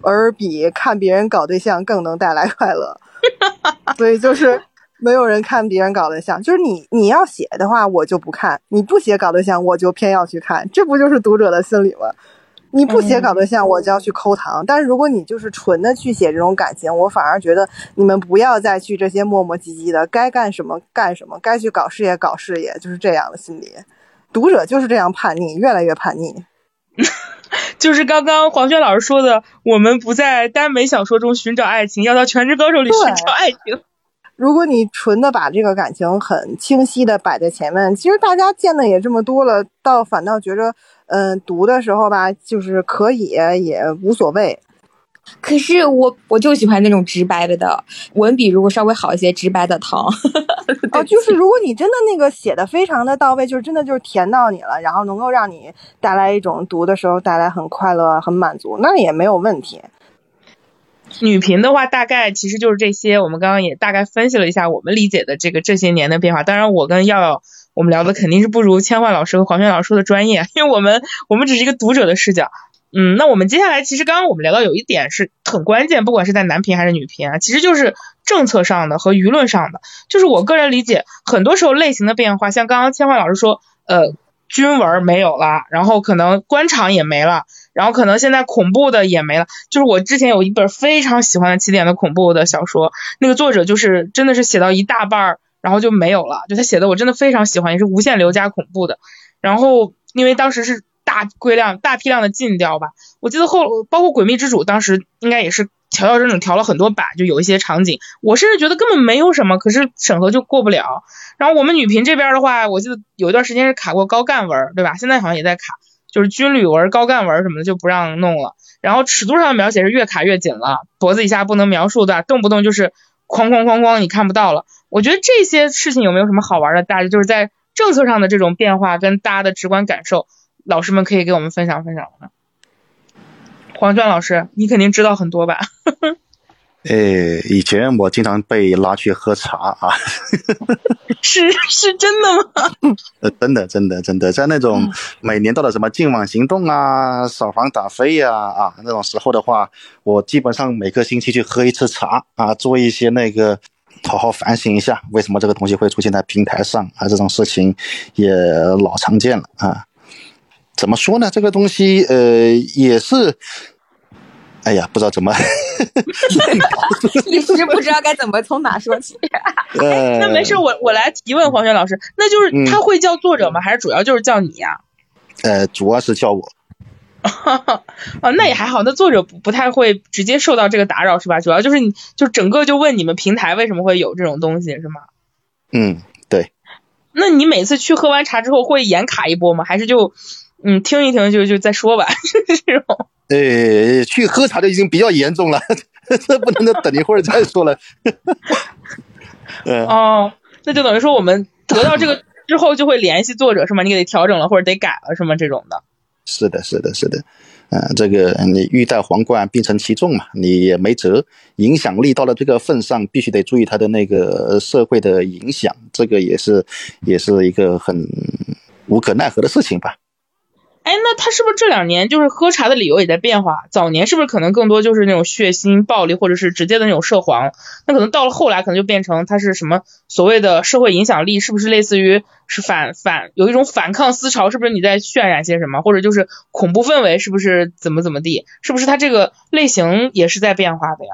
而比看别人搞对象更能带来快乐。所以就是。没有人看别人搞对象，就是你你要写的话，我就不看；你不写搞对象，我就偏要去看。这不就是读者的心理吗？你不写搞对象，我就要去抠糖。但是如果你就是纯的去写这种感情，我反而觉得你们不要再去这些磨磨唧唧的，该干什么干什么，该去搞事业搞事业，就是这样的心理。读者就是这样叛逆，越来越叛逆。就是刚刚黄轩老师说的，我们不在耽美小说中寻找爱情，要到《全职高手》里寻找爱情。如果你纯的把这个感情很清晰的摆在前面，其实大家见的也这么多了，倒反倒觉着，嗯，读的时候吧，就是可以也无所谓。可是我我就喜欢那种直白的的文笔，如果稍微好一些，直白的疼。哦，就是如果你真的那个写的非常的到位，就是真的就是甜到你了，然后能够让你带来一种读的时候带来很快乐、很满足，那也没有问题。女频的话，大概其实就是这些。我们刚刚也大概分析了一下我们理解的这个这些年的变化。当然，我跟耀耀我们聊的肯定是不如千焕老师和黄轩老师说的专业，因为我们我们只是一个读者的视角。嗯，那我们接下来其实刚刚我们聊到有一点是很关键，不管是在男频还是女频啊，其实就是政策上的和舆论上的。就是我个人理解，很多时候类型的变化，像刚刚千焕老师说，呃。军文没有了，然后可能官场也没了，然后可能现在恐怖的也没了。就是我之前有一本非常喜欢的起点的恐怖的小说，那个作者就是真的是写到一大半儿，然后就没有了。就他写的我真的非常喜欢，也是无限流加恐怖的。然后因为当时是大规量、大批量的禁掉吧，我记得后包括《诡秘之主》当时应该也是调调整整调了很多版，就有一些场景，我甚至觉得根本没有什么，可是审核就过不了。然后我们女频这边的话，我记得有一段时间是卡过高干文，对吧？现在好像也在卡，就是军旅文、高干文什么的就不让弄了。然后尺度上的描写是越卡越紧了，脖子以下不能描述的，动不动就是哐哐哐哐，你看不到了。我觉得这些事情有没有什么好玩的？大家就是在政策上的这种变化跟大家的直观感受，老师们可以给我们分享分享吗？黄娟老师，你肯定知道很多吧？呃，以前我经常被拉去喝茶啊，是是真的吗？呃，真的真的真的，在那种每年到了什么净网行动啊、扫黄打非呀啊那种时候的话，我基本上每个星期去喝一次茶啊，做一些那个好好反省一下，为什么这个东西会出现在平台上啊？这种事情也老常见了啊。怎么说呢？这个东西呃也是。哎呀，不知道怎么，一时不知道该怎么从哪说起。那没事，我我来提问黄轩老师，那就是他会叫作者吗？还是主要就是叫你呀？呃，主要是叫我。啊，那也还好，那作者不不太会直接受到这个打扰是吧？主要就是你就整个就问你们平台为什么会有这种东西是吗？嗯，对。那你每次去喝完茶之后会严卡一波吗？还是就嗯听一听就就再说吧？这种。呃，去喝茶的已经比较严重了，这不能再等一会儿再说了。嗯哦，那就等于说我们得到这个之后就会联系作者是吗？你给他调整了或者得改了是吗？这种的。是的，是的，是的。嗯，这个你欲戴皇冠必承其重嘛，你也没辙。影响力到了这个份上，必须得注意他的那个社会的影响，这个也是也是一个很无可奈何的事情吧。哎，那他是不是这两年就是喝茶的理由也在变化？早年是不是可能更多就是那种血腥暴力，或者是直接的那种涉黄？那可能到了后来，可能就变成他是什么所谓的社会影响力？是不是类似于是反反有一种反抗思潮？是不是你在渲染些什么？或者就是恐怖氛围？是不是怎么怎么地？是不是他这个类型也是在变化的呀？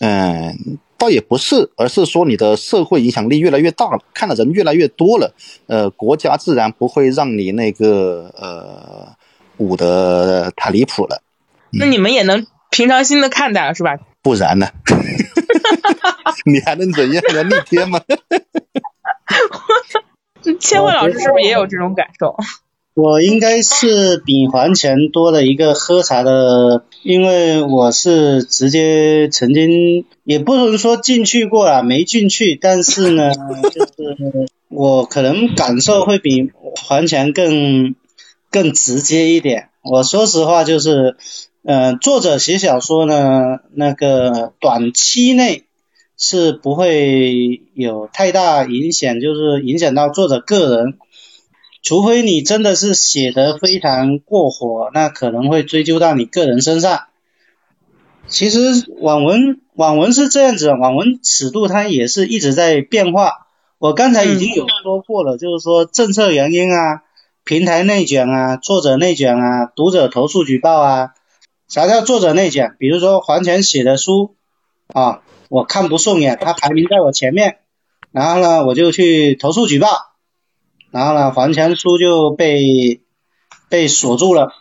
嗯，倒也不是，而是说你的社会影响力越来越大了，看的人越来越多了，呃，国家自然不会让你那个呃捂得太离谱了。那你们也能平常心的看待了，是吧？不然呢？你还能怎样？能逆天吗？千惠老师是不是也有这种感受？我应该是比黄泉多的一个喝茶的，因为我是直接曾经也不能说进去过啊，没进去，但是呢，就是我可能感受会比黄泉更更直接一点。我说实话，就是，呃，作者写小说呢，那个短期内是不会有太大影响，就是影响到作者个人。除非你真的是写得非常过火，那可能会追究到你个人身上。其实网文网文是这样子，网文尺度它也是一直在变化。我刚才已经有说过了，就是说政策原因啊、平台内卷啊、作者内卷啊、读者投诉举报啊。啥叫作者内卷？比如说黄泉写的书啊，我看不顺眼，他排名在我前面，然后呢，我就去投诉举报。然后呢，黄强书就被被锁住了，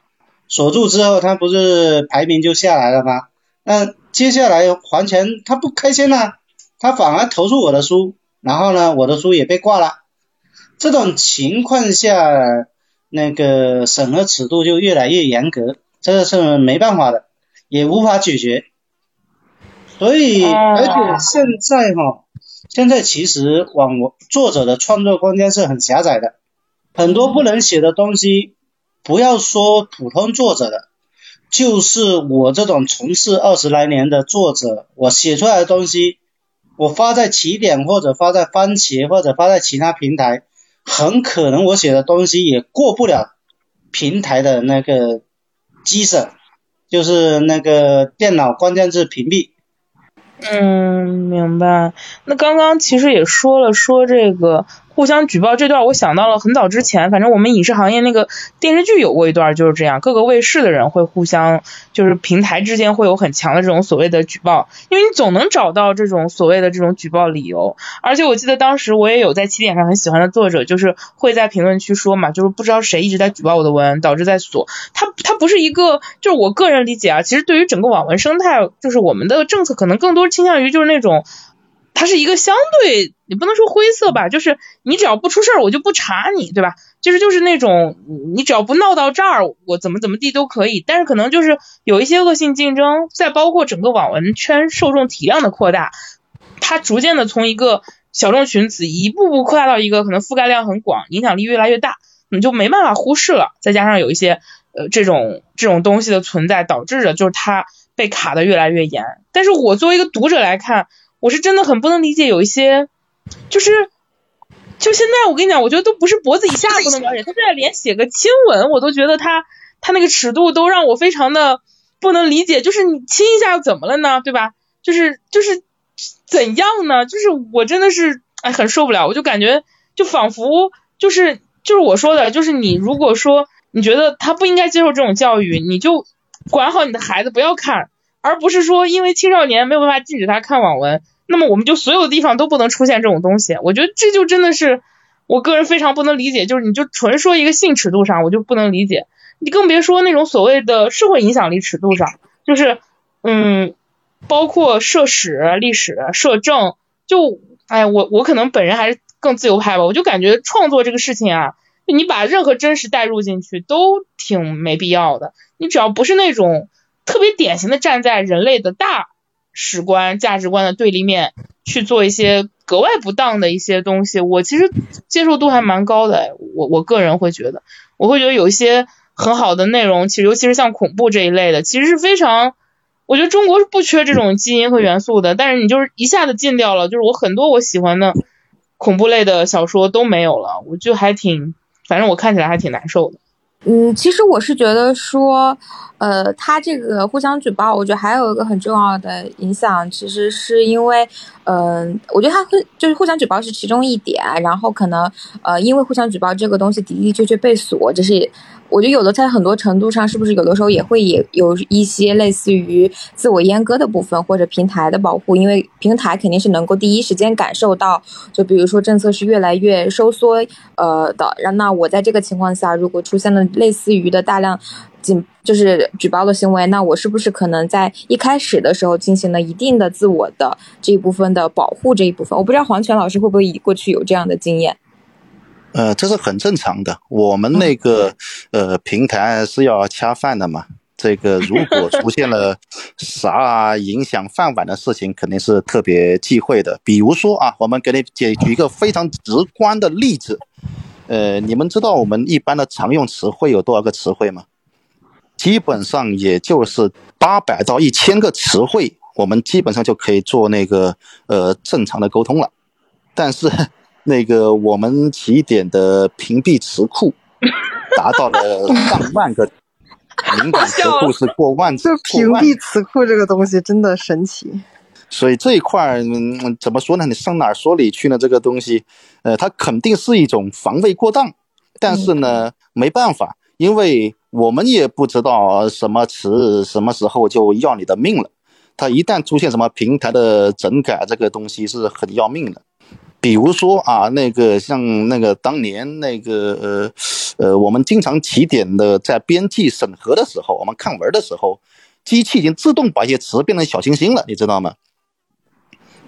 锁住之后，他不是排名就下来了吗？那接下来黄强他不开心了，他反而投诉我的书，然后呢，我的书也被挂了。这种情况下，那个审核尺度就越来越严格，这个是没办法的，也无法解决。所以，而且现在哈。现在其实网文作者的创作空间是很狭窄的，很多不能写的东西，不要说普通作者的，就是我这种从事二十来年的作者，我写出来的东西，我发在起点或者发在番茄或者发在其他平台，很可能我写的东西也过不了平台的那个机审，就是那个电脑关键字屏蔽。嗯，明白。那刚刚其实也说了，说这个互相举报这段，我想到了很早之前，反正我们影视行业那个电视剧有过一段就是这样，各个卫视的人会互相，就是平台之间会有很强的这种所谓的举报，因为你总能找到这种所谓的这种举报理由。而且我记得当时我也有在起点上很喜欢的作者，就是会在评论区说嘛，就是不知道谁一直在举报我的文，导致在锁。他他不是一个，就是我个人理解啊，其实对于整个网文生态，就是我们的政策可能更多倾向于就是那种。它是一个相对，你不能说灰色吧，就是你只要不出事儿，我就不查你，对吧？就是就是那种你只要不闹到这儿，我怎么怎么地都可以。但是可能就是有一些恶性竞争，再包括整个网文圈受众体量的扩大，它逐渐的从一个小众群体一步步扩大到一个可能覆盖量很广、影响力越来越大，你就没办法忽视了。再加上有一些呃这种这种东西的存在，导致着就是它被卡的越来越严。但是我作为一个读者来看。我是真的很不能理解，有一些就是，就现在我跟你讲，我觉得都不是脖子以下不能了解，他现在连写个亲吻，我都觉得他他那个尺度都让我非常的不能理解。就是你亲一下又怎么了呢？对吧？就是就是怎样呢？就是我真的是哎很受不了，我就感觉就仿佛就是就是我说的，就是你如果说你觉得他不应该接受这种教育，你就管好你的孩子，不要看。而不是说因为青少年没有办法禁止他看网文，那么我们就所有地方都不能出现这种东西。我觉得这就真的是我个人非常不能理解，就是你就纯说一个性尺度上，我就不能理解。你更别说那种所谓的社会影响力尺度上，就是嗯，包括社史、历史、社政，就哎，我我可能本人还是更自由派吧，我就感觉创作这个事情啊，你把任何真实带入进去都挺没必要的。你只要不是那种。特别典型的站在人类的大史观、价值观的对立面去做一些格外不当的一些东西，我其实接受度还蛮高的。我我个人会觉得，我会觉得有一些很好的内容，其实尤其是像恐怖这一类的，其实是非常，我觉得中国是不缺这种基因和元素的。但是你就是一下子禁掉了，就是我很多我喜欢的恐怖类的小说都没有了，我就还挺，反正我看起来还挺难受的。嗯，其实我是觉得说，呃，他这个互相举报，我觉得还有一个很重要的影响，其实是因为，嗯、我觉得他会就是互相举报是其中一点，然后可能呃，因为互相举报这个东西的的确确被锁，这是我觉得有的在很多程度上，是不是有的时候也会也有一些类似于自我阉割的部分，或者平台的保护，因为平台肯定是能够第一时间感受到，就比如说政策是越来越收缩，呃的，然那我在这个情况下，如果出现了类似于的大量警就是举报的行为，那我是不是可能在一开始的时候进行了一定的自我的这一部分的保护这一部分？我不知道黄泉老师会不会以过去有这样的经验？呃，这是很正常的。我们那个呃平台是要恰饭的嘛，这个如果出现了 啥影响饭碗的事情，肯定是特别忌讳的。比如说啊，我们给你解举一个非常直观的例子，呃，你们知道我们一般的常用词汇有多少个词汇吗？基本上也就是八百到一千个词汇，我们基本上就可以做那个呃正常的沟通了。但是那个我们起点的屏蔽词库 达到了上万个，敏感词库是过万就屏蔽词库这个东西真的神奇。所以这一块儿、嗯、怎么说呢？你上哪儿说理去呢？这个东西，呃，它肯定是一种防卫过当，但是呢，没办法，因为我们也不知道什么词什么时候就要你的命了。它一旦出现什么平台的整改，这个东西是很要命的。比如说啊，那个像那个当年那个呃呃，我们经常起点的在编辑审核的时候，我们看文的时候，机器已经自动把一些词变成小星星了，你知道吗？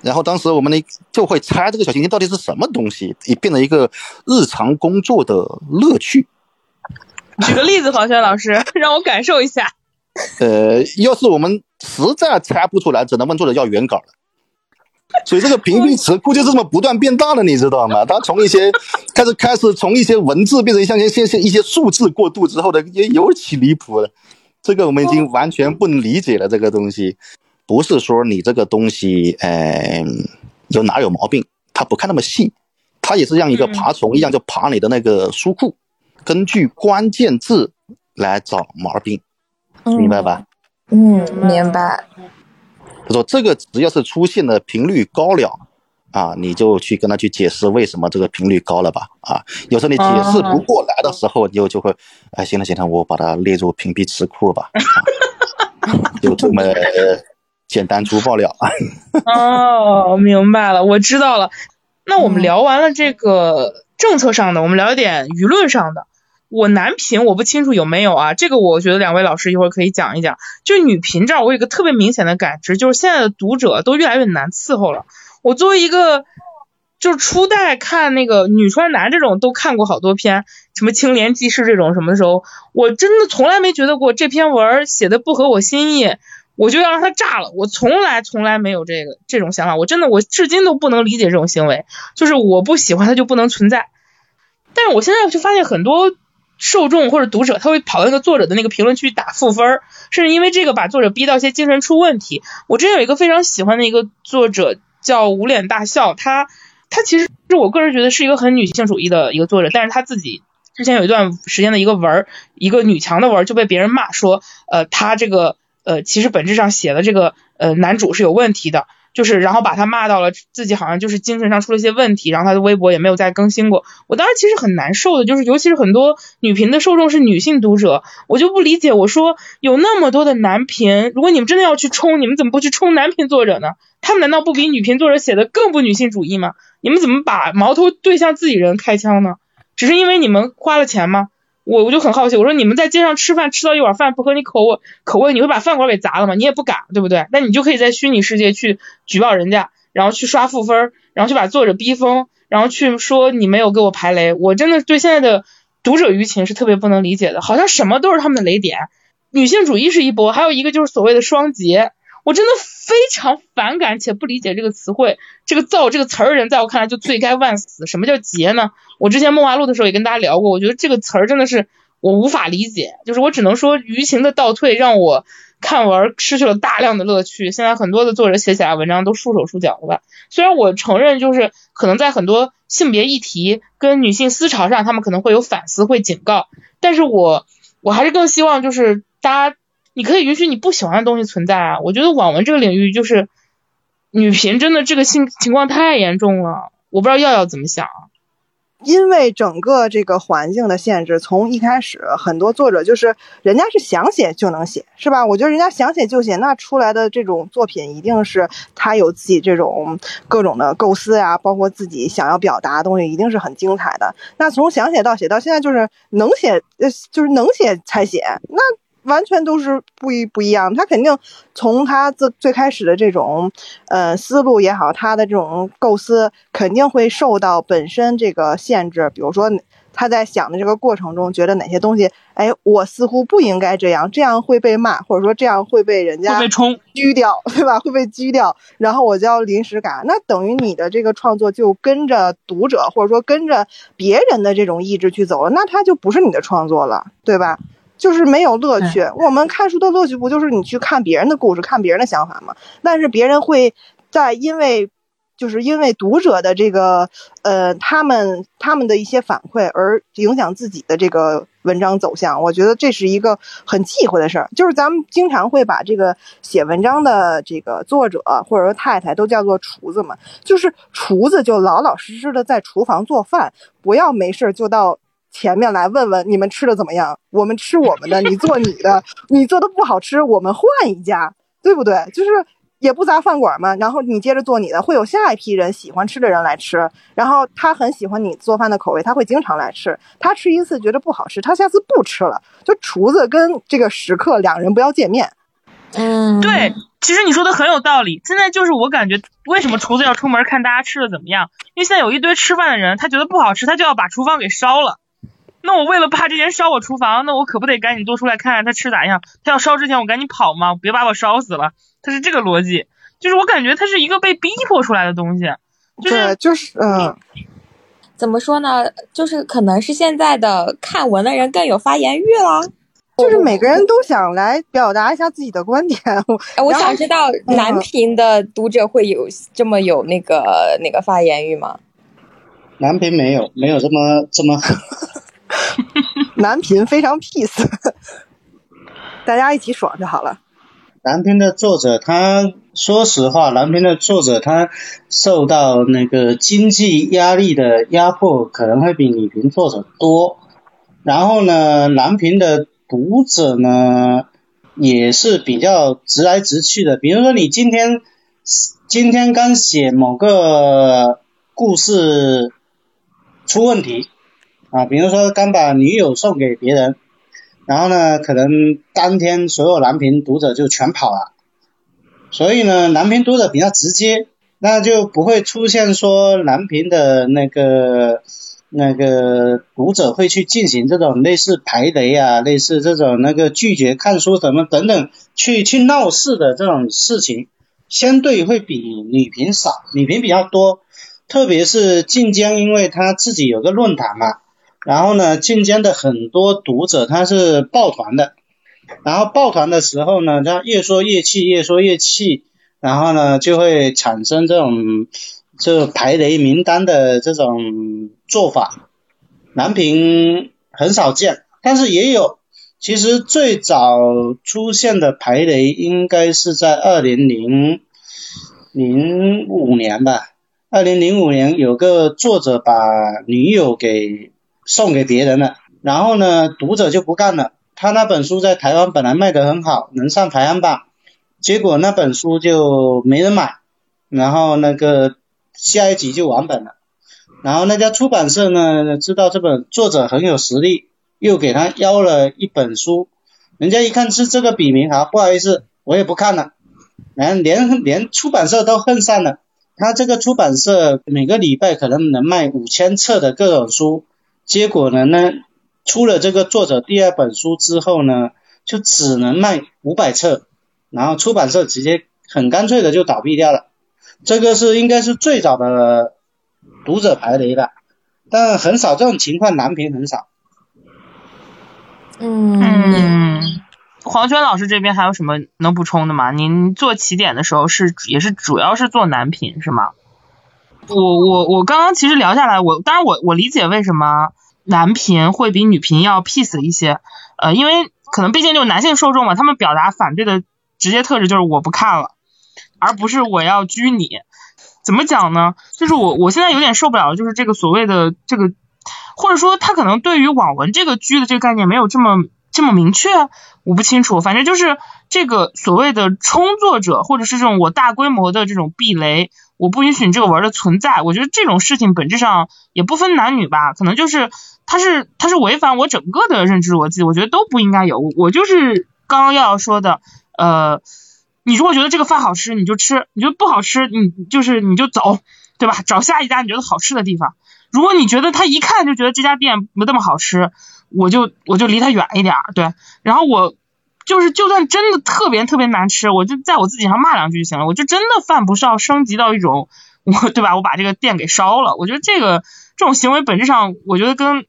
然后当时我们呢就会猜这个小星星到底是什么东西，也变成一个日常工作的乐趣。举个例子，黄轩老师，让我感受一下。呃，要是我们实在猜不出来，只能问作者要原稿了。所以这个屏蔽词库就是这么不断变大的，你知道吗？它从一些开始开始从一些文字变成像一些些一些数字过渡之后的，也尤其离谱了。这个我们已经完全不能理解了。这个东西不是说你这个东西，呃，有哪有毛病，它不看那么细，它也是像一个爬虫一样，就爬你的那个书库，根据关键字来找毛病，明白吧？嗯，明白。他说这个只要是出现的频率高了，啊，你就去跟他去解释为什么这个频率高了吧，啊，有时候你解释不过来的时候，你就就会，哎，行了行了，我把它列入屏蔽词库吧，啊、就这么简单粗暴了。哦，明白了，我知道了。那我们聊完了这个政策上的，我们聊一点舆论上的。我男频我不清楚有没有啊，这个我觉得两位老师一会儿可以讲一讲。就女频这儿，我有个特别明显的感知，就是现在的读者都越来越难伺候了。我作为一个就是初代看那个女穿男这种都看过好多篇，什么青莲记事这种什么的时候，我真的从来没觉得过这篇文写的不合我心意，我就要让它炸了。我从来从来没有这个这种想法，我真的我至今都不能理解这种行为，就是我不喜欢它就不能存在。但是我现在就发现很多。受众或者读者他会跑到那个作者的那个评论区打负分，甚至因为这个把作者逼到一些精神出问题。我之前有一个非常喜欢的一个作者叫无脸大笑，他他其实是我个人觉得是一个很女性主义的一个作者，但是他自己之前有一段时间的一个文儿一个女强的文儿就被别人骂说，呃，他这个呃其实本质上写的这个呃男主是有问题的。就是，然后把他骂到了自己好像就是精神上出了一些问题，然后他的微博也没有再更新过。我当时其实很难受的，就是尤其是很多女频的受众是女性读者，我就不理解。我说有那么多的男频，如果你们真的要去冲，你们怎么不去冲男频作者呢？他们难道不比女频作者写的更不女性主义吗？你们怎么把矛头对向自己人开枪呢？只是因为你们花了钱吗？我我就很好奇，我说你们在街上吃饭吃到一碗饭不合你口味口味，你会把饭馆给砸了吗？你也不敢，对不对？那你就可以在虚拟世界去举报人家，然后去刷负分，然后去把作者逼疯，然后去说你没有给我排雷。我真的对现在的读者舆情是特别不能理解的，好像什么都是他们的雷点。女性主义是一波，还有一个就是所谓的双节，我真的非常反感且不理解这个词汇，这个造这个词儿人，在我看来就罪该万死。什么叫节呢？我之前梦华录的时候也跟大家聊过，我觉得这个词儿真的是我无法理解，就是我只能说舆情的倒退让我看文失去了大量的乐趣。现在很多的作者写起来文章都束手束脚了吧。虽然我承认，就是可能在很多性别议题跟女性思潮上，他们可能会有反思，会警告，但是我我还是更希望就是大家，你可以允许你不喜欢的东西存在啊。我觉得网文这个领域就是女频真的这个性情况太严重了，我不知道耀耀怎么想。因为整个这个环境的限制，从一开始很多作者就是人家是想写就能写，是吧？我觉得人家想写就写，那出来的这种作品一定是他有自己这种各种的构思呀，包括自己想要表达的东西，一定是很精彩的。那从想写到写到现在，就是能写，就是能写才写，那。完全都是不一不一样，他肯定从他最最开始的这种，呃，思路也好，他的这种构思肯定会受到本身这个限制。比如说他在想的这个过程中，觉得哪些东西，哎，我似乎不应该这样，这样会被骂，或者说这样会被人家被冲狙掉，对吧？会被狙掉，然后我就要临时改，那等于你的这个创作就跟着读者，或者说跟着别人的这种意志去走了，那他就不是你的创作了，对吧？就是没有乐趣。我们看书的乐趣不就是你去看别人的故事，看别人的想法吗？但是别人会在因为，就是因为读者的这个呃，他们他们的一些反馈而影响自己的这个文章走向。我觉得这是一个很忌讳的事儿。就是咱们经常会把这个写文章的这个作者或者说太太都叫做厨子嘛，就是厨子就老老实实的在厨房做饭，不要没事就到。前面来问问你们吃的怎么样？我们吃我们的，你做你的。你做的不好吃，我们换一家，对不对？就是也不砸饭馆嘛。然后你接着做你的，会有下一批人喜欢吃的人来吃。然后他很喜欢你做饭的口味，他会经常来吃。他吃一次觉得不好吃，他下次不吃了。就厨子跟这个食客两人不要见面。嗯，对，其实你说的很有道理。现在就是我感觉，为什么厨子要出门看大家吃的怎么样？因为现在有一堆吃饭的人，他觉得不好吃，他就要把厨房给烧了。那我为了怕这人烧我厨房，那我可不得赶紧多出来看看他吃咋样？他要烧之前我赶紧跑吗？别把我烧死了。他是这个逻辑，就是我感觉他是一个被逼迫出来的东西。对，就是嗯，怎么说呢？就是可能是现在的看文的人更有发言欲了。就是每个人都想来表达一下自己的观点。我想知道男频的读者会有这么有那个那个发言欲吗？男频没有，没有这么这么。男频非常 peace，大家一起爽就好了。男频的作者，他说实话，男频的作者他受到那个经济压力的压迫，可能会比女频作者多。然后呢，男频的读者呢，也是比较直来直去的。比如说，你今天今天刚写某个故事出问题。啊，比如说刚把女友送给别人，然后呢，可能当天所有男频读者就全跑了，所以呢，男频读者比较直接，那就不会出现说男频的那个那个读者会去进行这种类似排雷啊，类似这种那个拒绝看书什么等等，去去闹事的这种事情，相对会比女频少，女频比较多，特别是晋江，因为他自己有个论坛嘛。然后呢，晋江的很多读者他是抱团的，然后抱团的时候呢，他越说越气，越说越气，然后呢就会产生这种这排雷名单的这种做法。南平很少见，但是也有。其实最早出现的排雷应该是在二零零零五年吧。二零零五年有个作者把女友给。送给别人了，然后呢，读者就不干了。他那本书在台湾本来卖得很好，能上排行榜，结果那本书就没人买，然后那个下一集就完本了。然后那家出版社呢，知道这本作者很有实力，又给他邀了一本书。人家一看是这个笔名，好，不好意思，我也不看了。连连连出版社都恨上了。他这个出版社每个礼拜可能能卖五千册的各种书。结果呢？那出了这个作者第二本书之后呢，就只能卖五百册，然后出版社直接很干脆的就倒闭掉了。这个是应该是最早的读者排雷的，但很少这种情况，男频很少。嗯，黄轩老师这边还有什么能补充的吗？您做起点的时候是也是主要是做男频是吗？我我我刚刚其实聊下来，我当然我我理解为什么男频会比女频要 peace 一些，呃，因为可能毕竟就是男性受众嘛，他们表达反对的直接特质就是我不看了，而不是我要拘你。怎么讲呢？就是我我现在有点受不了，就是这个所谓的这个，或者说他可能对于网文这个拘的这个概念没有这么这么明确，我不清楚。反正就是这个所谓的充作者，或者是这种我大规模的这种避雷，我不允许你这个文的存在。我觉得这种事情本质上也不分男女吧，可能就是它是它是违反我整个的认知逻辑，我觉得都不应该有。我就是刚刚要说的，呃。你如果觉得这个饭好吃，你就吃；你觉得不好吃，你就是你就走，对吧？找下一家你觉得好吃的地方。如果你觉得他一看就觉得这家店不那么好吃，我就我就离他远一点，对。然后我就是就算真的特别特别难吃，我就在我自己上骂两句就行了。我就真的犯不上升级到一种我对吧？我把这个店给烧了。我觉得这个这种行为本质上，我觉得跟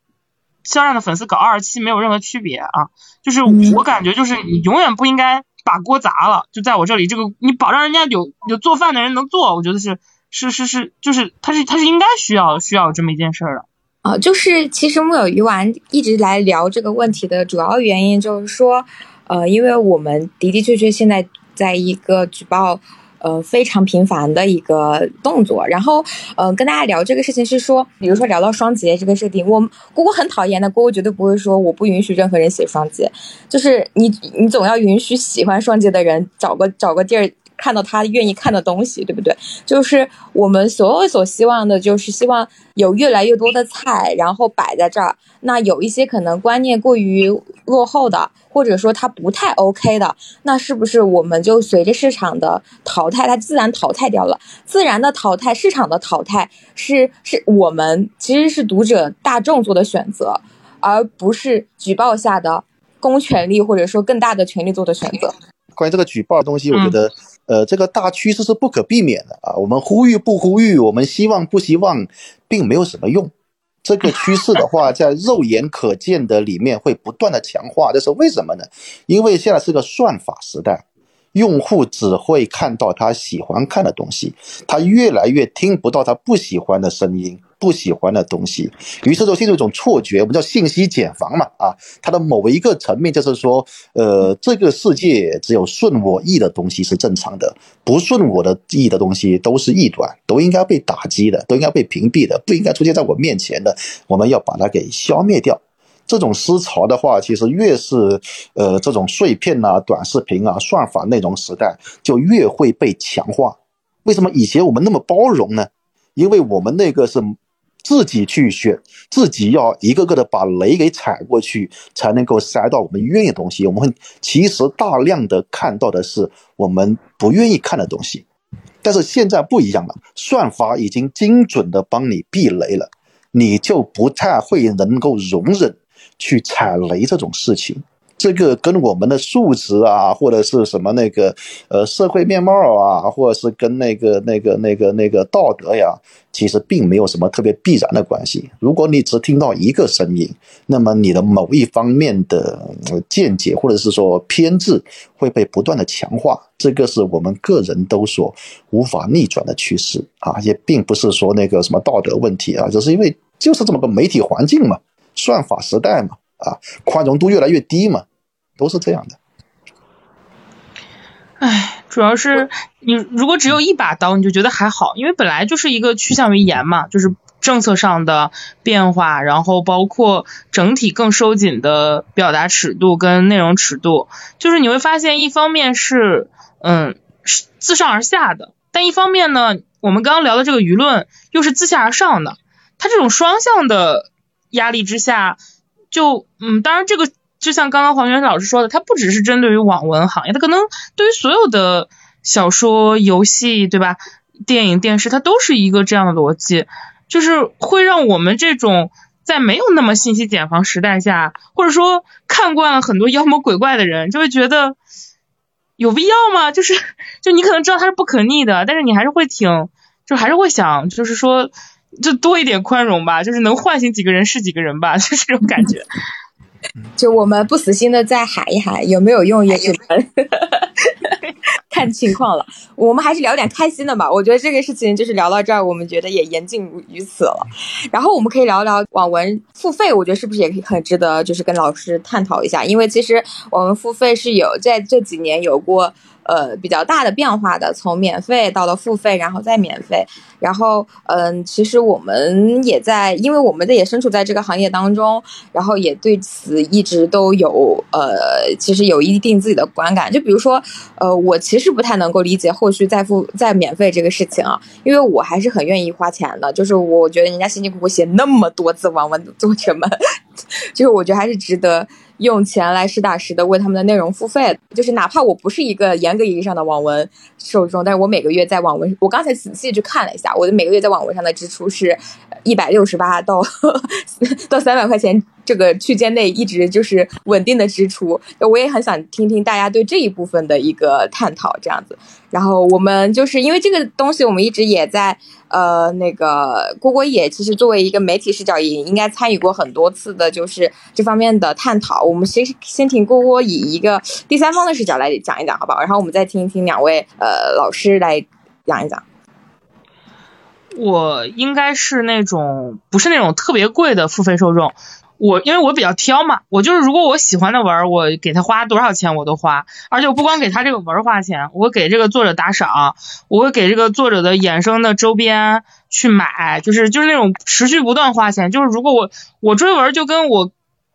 肖战的粉丝搞二十七没有任何区别啊。就是我感觉就是你永远不应该。把锅砸了，就在我这里。这个你保障人家有有做饭的人能做，我觉得是是是是，就是他是他是应该需要需要这么一件事的。啊，就是其实木有鱼丸一直来聊这个问题的主要原因就是说，呃，因为我们的的确确现在在一个举报。呃，非常频繁的一个动作。然后，呃，跟大家聊这个事情是说，比如说聊到双节这个设定，我姑姑很讨厌的，姑姑绝对不会说我不允许任何人写双节，就是你你总要允许喜欢双节的人找个找个地儿。看到他愿意看的东西，对不对？就是我们所有所希望的，就是希望有越来越多的菜，然后摆在这儿。那有一些可能观念过于落后的，或者说它不太 OK 的，那是不是我们就随着市场的淘汰，它自然淘汰掉了？自然的淘汰，市场的淘汰，是是我们其实是读者大众做的选择，而不是举报下的公权力或者说更大的权力做的选择。关于这个举报的东西，我觉得。呃，这个大趋势是不可避免的啊！我们呼吁不呼吁，我们希望不希望，并没有什么用。这个趋势的话，在肉眼可见的里面会不断的强化，这是为什么呢？因为现在是个算法时代，用户只会看到他喜欢看的东西，他越来越听不到他不喜欢的声音。不喜欢的东西，于是就进入一种错觉，我们叫信息茧房嘛啊，它的某一个层面就是说，呃，这个世界只有顺我意的东西是正常的，不顺我的意的东西都是异端，都应该被打击的，都应该被屏蔽的，不应该出现在我面前的，我们要把它给消灭掉。这种思潮的话，其实越是呃这种碎片啊、短视频啊、算法内容时代，就越会被强化。为什么以前我们那么包容呢？因为我们那个是。自己去选，自己要一个个的把雷给踩过去，才能够塞到我们愿意的东西。我们会其实大量的看到的是我们不愿意看的东西，但是现在不一样了，算法已经精准的帮你避雷了，你就不太会能够容忍去踩雷这种事情。这个跟我们的素质啊，或者是什么那个呃社会面貌啊，或者是跟那个那个那个那个道德呀，其实并没有什么特别必然的关系。如果你只听到一个声音，那么你的某一方面的见解或者是说偏执会被不断的强化，这个是我们个人都所无法逆转的趋势啊，也并不是说那个什么道德问题啊，只是因为就是这么个媒体环境嘛，算法时代嘛，啊，宽容度越来越低嘛。都是这样的，唉，主要是你如果只有一把刀，你就觉得还好，因为本来就是一个趋向于严嘛，就是政策上的变化，然后包括整体更收紧的表达尺度跟内容尺度，就是你会发现，一方面是嗯自上而下的，但一方面呢，我们刚刚聊的这个舆论又是自下而上的，它这种双向的压力之下，就嗯，当然这个。就像刚刚黄源老师说的，它不只是针对于网文行业，它可能对于所有的小说、游戏，对吧？电影、电视，它都是一个这样的逻辑，就是会让我们这种在没有那么信息茧房时代下，或者说看惯了很多妖魔鬼怪的人，就会觉得有必要吗？就是 就你可能知道它是不可逆的，但是你还是会挺，就还是会想，就是说就多一点宽容吧，就是能唤醒几个人是几个人吧，就这种感觉。就我们不死心的再喊一喊，有没有用也只能 看情况了。我们还是聊点开心的吧。我觉得这个事情就是聊到这儿，我们觉得也言尽于此了。然后我们可以聊聊网文付费，我觉得是不是也很值得，就是跟老师探讨一下。因为其实我们付费是有在这几年有过。呃，比较大的变化的，从免费到了付费，然后再免费，然后嗯，其实我们也在，因为我们的也身处在这个行业当中，然后也对此一直都有呃，其实有一定自己的观感。就比如说，呃，我其实不太能够理解后续再付再免费这个事情啊，因为我还是很愿意花钱的。就是我觉得人家辛辛苦苦写那么多字网文作者们，就是我觉得还是值得。用钱来实打实的为他们的内容付费，就是哪怕我不是一个严格意义上的网文受众，但是我每个月在网文，我刚才仔细去看了一下，我的每个月在网文上的支出是一百六十八到 到三百块钱。这个区间内一直就是稳定的支出，我也很想听听大家对这一部分的一个探讨，这样子。然后我们就是因为这个东西，我们一直也在呃那个郭郭也其实作为一个媒体视角，也应该参与过很多次的，就是这方面的探讨。我们先先听郭郭以一个第三方的视角来讲一讲，好不好？然后我们再听一听两位呃老师来讲一讲。我应该是那种不是那种特别贵的付费受众。我因为我比较挑嘛，我就是如果我喜欢的文，我给他花多少钱我都花，而且我不光给他这个文花钱，我给这个作者打赏，我会给这个作者的衍生的周边去买，就是就是那种持续不断花钱，就是如果我我追文就跟我。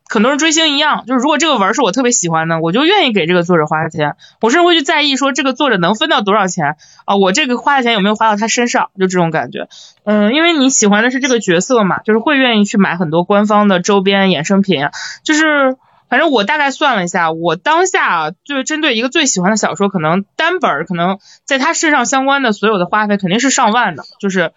很多人追星一样，就是如果这个文是我特别喜欢的，我就愿意给这个作者花钱。我甚至会去在意说这个作者能分到多少钱啊，我这个花的钱有没有花到他身上，就这种感觉。嗯，因为你喜欢的是这个角色嘛，就是会愿意去买很多官方的周边衍生品。就是反正我大概算了一下，我当下就是针对一个最喜欢的小说，可能单本可能在他身上相关的所有的花费肯定是上万的，就是。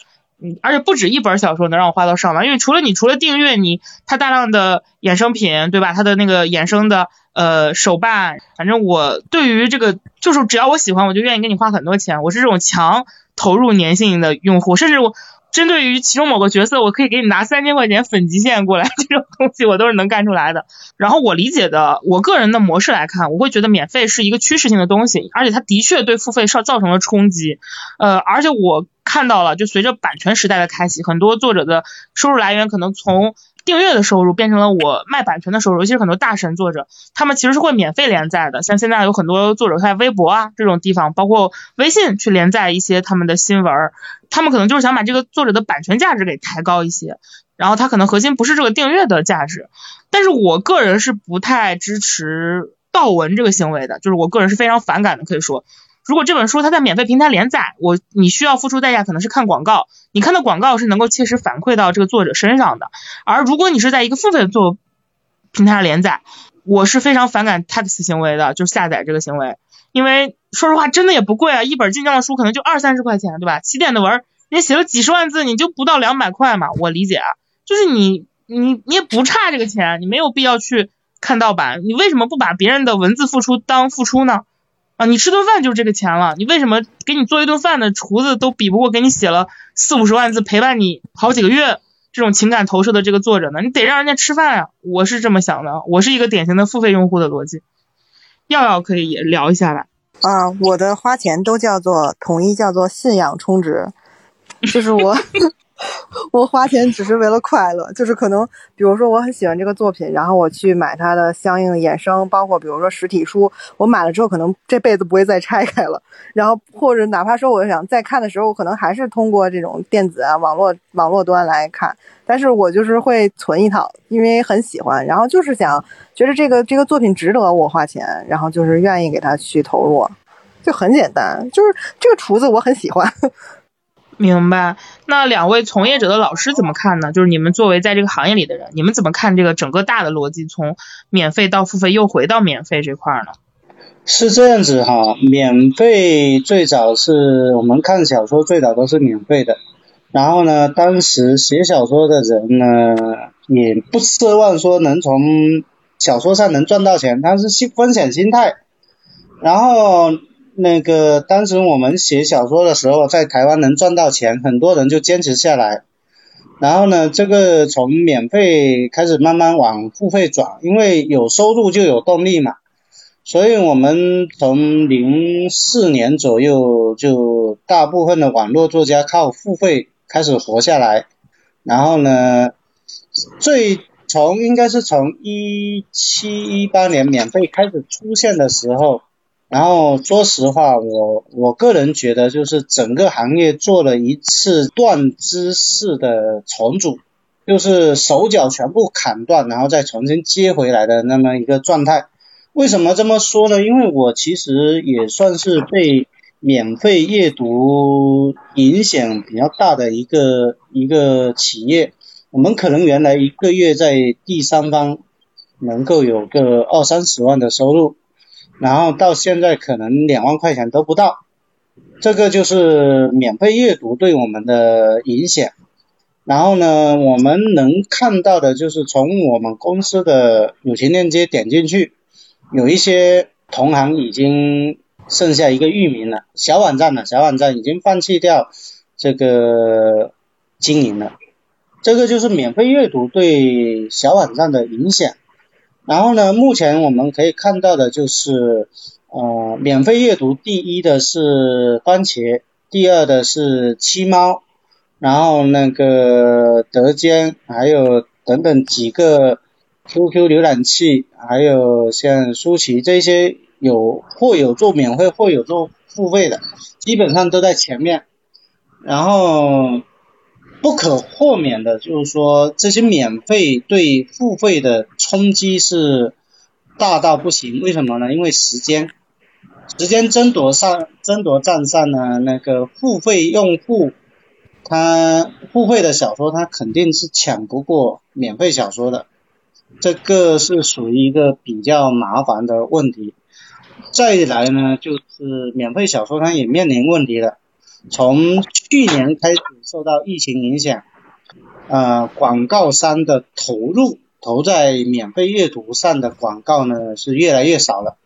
而且不止一本小说能让我花到上万，因为除了你除了订阅你它大量的衍生品，对吧？它的那个衍生的呃手办，反正我对于这个就是只要我喜欢，我就愿意给你花很多钱。我是这种强投入粘性的用户，甚至我针对于其中某个角色，我可以给你拿三千块钱粉极限过来，这种东西我都是能干出来的。然后我理解的我个人的模式来看，我会觉得免费是一个趋势性的东西，而且它的确对付费造造成了冲击。呃，而且我。看到了，就随着版权时代的开启，很多作者的收入来源可能从订阅的收入变成了我卖版权的收入。尤其是很多大神作者，他们其实是会免费连载的。像现在有很多作者在微博啊这种地方，包括微信去连载一些他们的新闻，他们可能就是想把这个作者的版权价值给抬高一些。然后他可能核心不是这个订阅的价值，但是我个人是不太支持盗文这个行为的，就是我个人是非常反感的，可以说。如果这本书它在免费平台连载，我你需要付出代价可能是看广告，你看到广告是能够切实反馈到这个作者身上的。而如果你是在一个付费做平台上连载，我是非常反感 tax 行为的，就是下载这个行为，因为说实话真的也不贵啊，一本晋江的书可能就二三十块钱，对吧？起点的文人家写了几十万字，你就不到两百块嘛，我理解啊，就是你你你也不差这个钱，你没有必要去看盗版，你为什么不把别人的文字付出当付出呢？啊，你吃顿饭就是这个钱了，你为什么给你做一顿饭的厨子都比不过给你写了四五十万字陪伴你好几个月这种情感投射的这个作者呢？你得让人家吃饭啊，我是这么想的，我是一个典型的付费用户的逻辑。耀耀可以也聊一下吧？啊，我的花钱都叫做统一叫做信仰充值，就是我。我花钱只是为了快乐，就是可能，比如说我很喜欢这个作品，然后我去买它的相应衍生，包括比如说实体书，我买了之后可能这辈子不会再拆开了，然后或者哪怕说我想再看的时候，我可能还是通过这种电子啊网络网络端来看，但是我就是会存一套，因为很喜欢，然后就是想觉得这个这个作品值得我花钱，然后就是愿意给他去投入，就很简单，就是这个厨子我很喜欢。明白，那两位从业者的老师怎么看呢？就是你们作为在这个行业里的人，你们怎么看这个整个大的逻辑，从免费到付费又回到免费这块呢？是这样子哈，免费最早是我们看小说最早都是免费的，然后呢，当时写小说的人呢，也不奢望说能从小说上能赚到钱，他是心风险心态，然后。那个当时我们写小说的时候，在台湾能赚到钱，很多人就坚持下来。然后呢，这个从免费开始慢慢往付费转，因为有收入就有动力嘛。所以我们从零四年左右就大部分的网络作家靠付费开始活下来，然后呢，最从应该是从一七一八年免费开始出现的时候，然后说实话，我我个人觉得就是整个行业做了一次断肢式的重组，就是手脚全部砍断，然后再重新接回来的那么一个状态。为什么这么说呢？因为我其实也算是被免费阅读影响比较大的一个一个企业。我们可能原来一个月在第三方能够有个二三十万的收入，然后到现在可能两万块钱都不到。这个就是免费阅读对我们的影响。然后呢，我们能看到的就是从我们公司的友情链接点进去。有一些同行已经剩下一个域名了，小网站了，小网站已经放弃掉这个经营了。这个就是免费阅读对小网站的影响。然后呢，目前我们可以看到的就是，呃，免费阅读第一的是番茄，第二的是七猫，然后那个德间，还有等等几个。QQ 浏览器，还有像舒淇这些有或有做免费或有做付费的，基本上都在前面。然后不可豁免的就是说，这些免费对付费的冲击是大到不行。为什么呢？因为时间，时间争夺上争夺战上呢，那个付费用户，他付费的小说他肯定是抢不过免费小说的。这个是属于一个比较麻烦的问题。再来呢，就是免费小说它也面临问题了。从去年开始受到疫情影响，呃，广告商的投入投在免费阅读上的广告呢是越来越少了。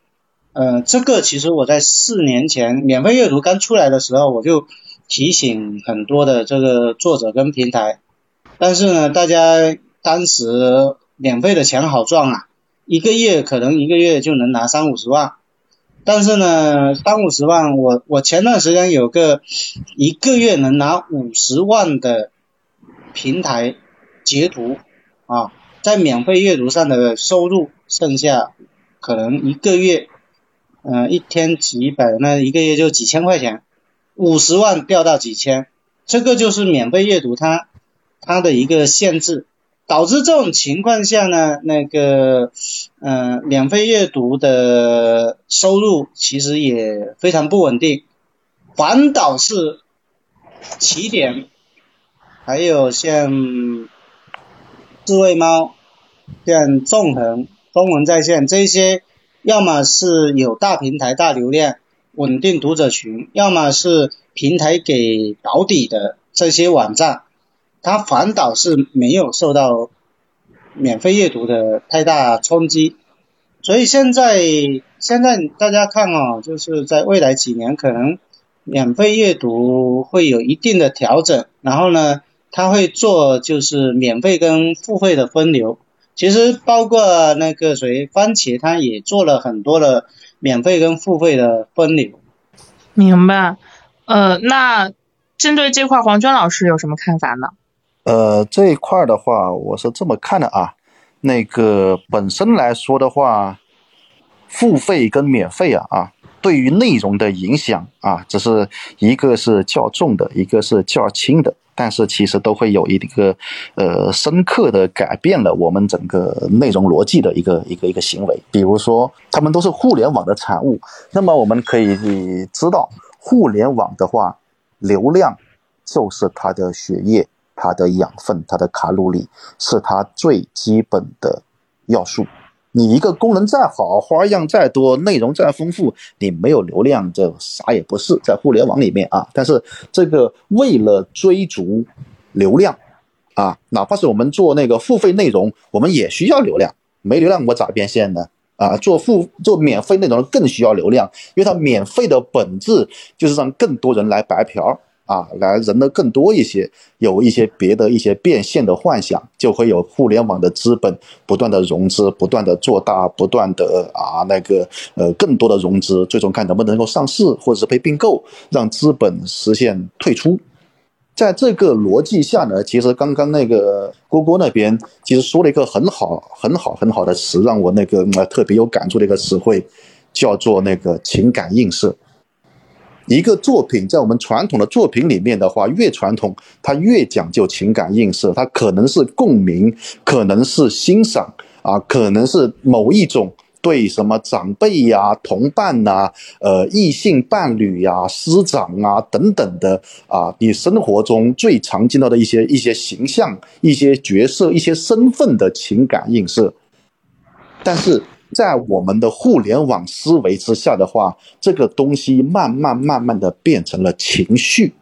呃，这个其实我在四年前免费阅读刚出来的时候，我就提醒很多的这个作者跟平台，但是呢，大家当时。免费的钱好赚啊，一个月可能一个月就能拿三五十万，但是呢，三五十万，我我前段时间有个一个月能拿五十万的平台截图啊，在免费阅读上的收入剩下可能一个月，嗯，一天几百，那一个月就几千块钱，五十万掉到几千，这个就是免费阅读它它的一个限制。导致这种情况下呢，那个，嗯，免费阅读的收入其实也非常不稳定。反倒是起点，还有像智慧猫、像纵横、中文在线这些，要么是有大平台、大流量、稳定读者群，要么是平台给保底的这些网站。它反倒是没有受到免费阅读的太大冲击，所以现在现在大家看啊，就是在未来几年可能免费阅读会有一定的调整，然后呢，它会做就是免费跟付费的分流，其实包括那个谁番茄，它也做了很多的免费跟付费的分流。明白，呃，那针对这块黄娟老师有什么看法呢？呃，这一块的话，我是这么看的啊。那个本身来说的话，付费跟免费啊啊，对于内容的影响啊，只是一个是较重的，一个是较轻的，但是其实都会有一个呃深刻的改变了我们整个内容逻辑的一个一个一个行为。比如说，他们都是互联网的产物，那么我们可以知道，互联网的话，流量就是它的血液。它的养分、它的卡路里是它最基本的要素。你一个功能再好，花样再多，内容再丰富，你没有流量，这啥也不是。在互联网里面啊，但是这个为了追逐流量啊，哪怕是我们做那个付费内容，我们也需要流量。没流量我咋变现呢？啊，做付做免费内容更需要流量，因为它免费的本质就是让更多人来白嫖。啊，来人的更多一些，有一些别的一些变现的幻想，就会有互联网的资本不断的融资，不断的做大，不断的啊那个呃更多的融资，最终看能不能够上市或者是被并购，让资本实现退出。在这个逻辑下呢，其实刚刚那个郭郭那边其实说了一个很好、很好、很好的词，让我那个呃特别有感触的一个词汇，叫做那个情感映射。一个作品在我们传统的作品里面的话，越传统，它越讲究情感映射，它可能是共鸣，可能是欣赏啊，可能是某一种对什么长辈呀、同伴呐、呃异性伴侣呀、师长啊等等的啊，你生活中最常见到的一些一些形象、一些角色、一些身份的情感映射，但是。在我们的互联网思维之下的话，这个东西慢慢慢慢的变成了情绪。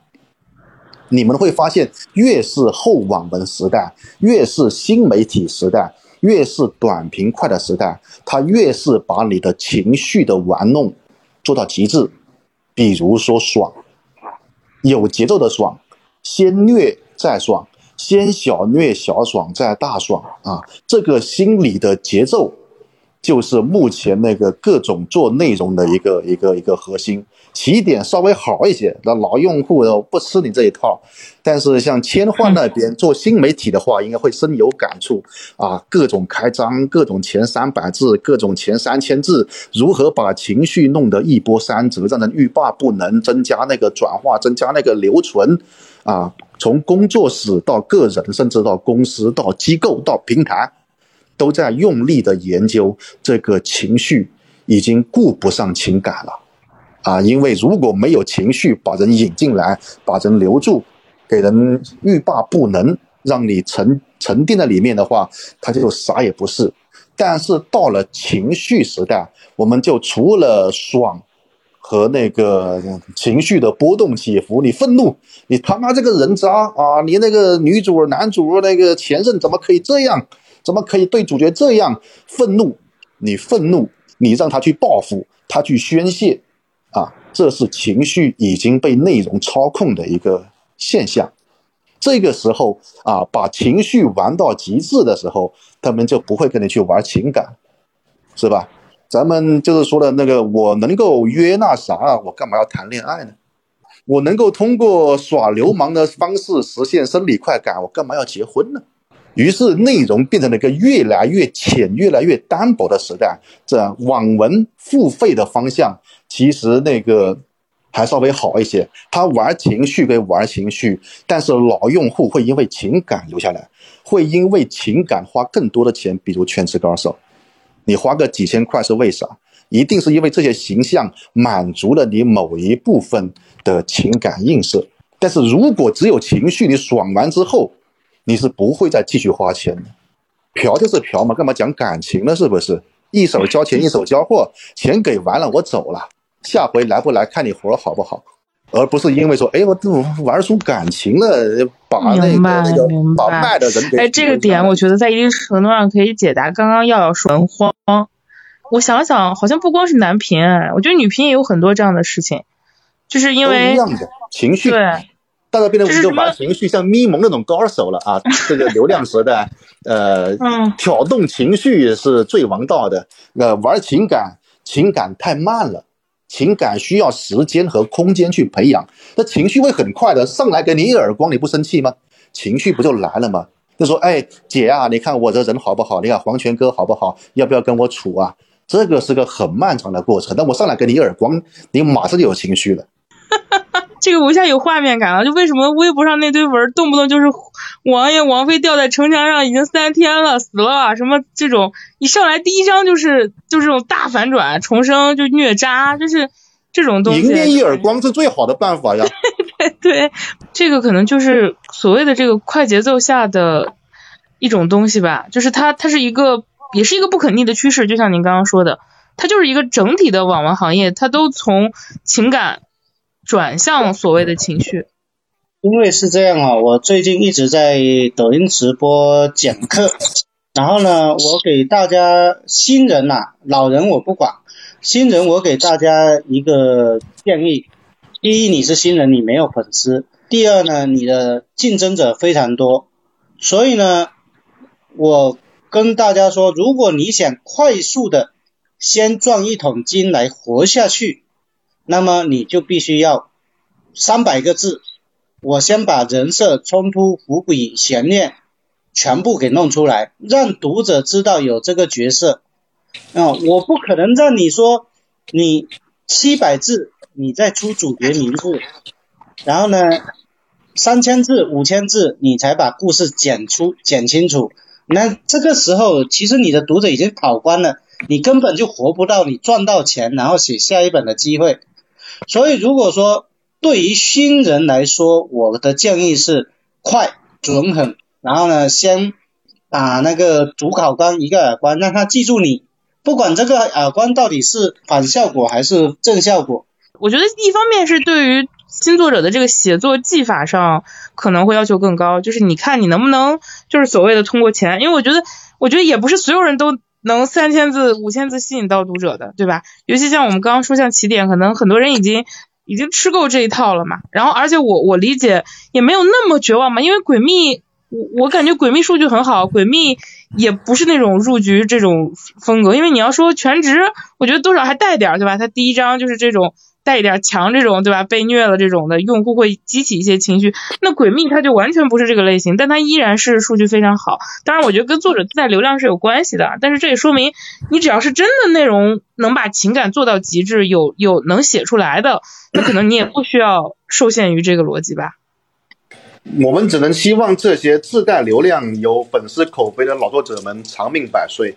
你们会发现，越是后网文时代，越是新媒体时代，越是短平快的时代，它越是把你的情绪的玩弄做到极致。比如说爽，有节奏的爽，先虐再爽，先小虐小爽再大爽啊！这个心理的节奏。就是目前那个各种做内容的一个一个一个核心起点稍微好一些，那老用户不吃你这一套。但是像千幻那边做新媒体的话，应该会深有感触啊！各种开张，各种前三百字，各种前三千字，如何把情绪弄得一波三折，让人欲罢不能，增加那个转化，增加那个留存啊！从工作室到个人，甚至到公司、到机构、到平台。都在用力的研究这个情绪，已经顾不上情感了，啊，因为如果没有情绪把人引进来，把人留住，给人欲罢不能，让你沉沉淀在里面的话，他就啥也不是。但是到了情绪时代，我们就除了爽和那个情绪的波动起伏，你愤怒，你他妈这个人渣啊！你那个女主、男主那个前任怎么可以这样？怎么可以对主角这样愤怒？你愤怒，你让他去报复，他去宣泄，啊，这是情绪已经被内容操控的一个现象。这个时候啊，把情绪玩到极致的时候，他们就不会跟你去玩情感，是吧？咱们就是说的那个，我能够约那啥，我干嘛要谈恋爱呢？我能够通过耍流氓的方式实现生理快感，我干嘛要结婚呢？于是，内容变成了一个越来越浅、越来越单薄的时代。这网文付费的方向，其实那个还稍微好一些。他玩情绪归玩情绪，但是老用户会因为情感留下来，会因为情感花更多的钱。比如《全职高手》，你花个几千块是为啥？一定是因为这些形象满足了你某一部分的情感映射。但是如果只有情绪，你爽完之后，你是不会再继续花钱的，嫖就是嫖嘛，干嘛讲感情呢？是不是？一手交钱一手交货，钱给完了我走了，下回来不来看你活好不好？而不是因为说，哎，我玩出感情了，把那个那个把卖的人给哎，这个点我觉得在一定程度上可以解答刚刚耀耀说的慌。我想想，好像不光是男频，我觉得女频也有很多这样的事情，就是因为一样的情绪对。大家变得我们就把情绪像咪蒙那种高手了啊！这个流量时代，呃，挑动情绪是最王道的。呃，玩情感，情感太慢了，情感需要时间和空间去培养。那情绪会很快的上来给你一耳光，你不生气吗？情绪不就来了吗？就说，哎，姐啊，你看我这人好不好？你看黄泉哥好不好？要不要跟我处啊？这个是个很漫长的过程。那我上来给你一耳光，你马上就有情绪了。这个我一下有画面感了，就为什么微博上那堆文动不动就是王爷王妃吊在城墙上已经三天了死了什么这种一上来第一章就是就这种大反转重生就虐渣就是这种东西。迎面一耳光是最好的办法呀。对对，这个可能就是所谓的这个快节奏下的一种东西吧，就是它它是一个也是一个不可逆的趋势，就像您刚刚说的，它就是一个整体的网文行业，它都从情感。转向所谓的情绪，因为是这样啊，我最近一直在抖音直播讲课，然后呢，我给大家新人呐，老人我不管，新人我给大家一个建议，第一，你是新人，你没有粉丝；第二呢，你的竞争者非常多。所以呢，我跟大家说，如果你想快速的先赚一桶金来活下去，那么你就必须要三百个字，我先把人设、冲突、伏笔、悬念全部给弄出来，让读者知道有这个角色。啊，我不可能让你说你七百字，你再出主角名字，然后呢，三千字、五千字，你才把故事剪出、剪清楚。那这个时候，其实你的读者已经跑光了，你根本就活不到你赚到钱，然后写下一本的机会。所以，如果说对于新人来说，我的建议是快、准、狠，然后呢，先打那个主考官一个耳光，让他记住你。不管这个耳光到底是反效果还是正效果，我觉得一方面是对于新作者的这个写作技法上可能会要求更高，就是你看你能不能就是所谓的通过钱，因为我觉得我觉得也不是所有人都能三千字五千字吸引到读者的，对吧？尤其像我们刚刚说像起点，可能很多人已经已经吃够这一套了嘛。然后而且我我理解也没有那么绝望嘛，因为诡秘我我感觉诡秘数据很好，诡秘。也不是那种入局这种风格，因为你要说全职，我觉得多少还带点儿，对吧？它第一章就是这种带一点强这种，对吧？被虐了这种的用户会激起一些情绪。那诡秘它就完全不是这个类型，但它依然是数据非常好。当然，我觉得跟作者自带流量是有关系的，但是这也说明你只要是真的内容能把情感做到极致，有有能写出来的，那可能你也不需要受限于这个逻辑吧。我们只能希望这些自带流量、有粉丝口碑的老作者们长命百岁。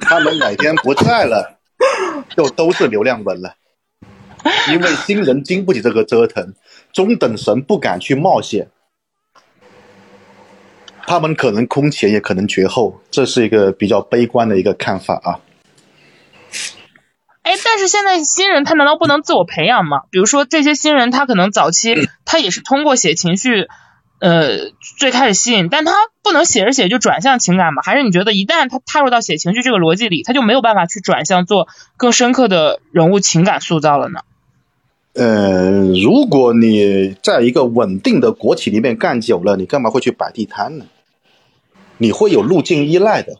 他们哪天不在了，就都是流量文了。因为新人经不起这个折腾，中等神不敢去冒险，他们可能空前，也可能绝后。这是一个比较悲观的一个看法啊。哎，但是现在新人他难道不能自我培养吗？比如说这些新人，他可能早期 他也是通过写情绪。呃，最开始吸引，但他不能写着写就转向情感吗？还是你觉得一旦他踏入到写情绪这个逻辑里，他就没有办法去转向做更深刻的人物情感塑造了呢？呃，如果你在一个稳定的国企里面干久了，你干嘛会去摆地摊呢？你会有路径依赖的，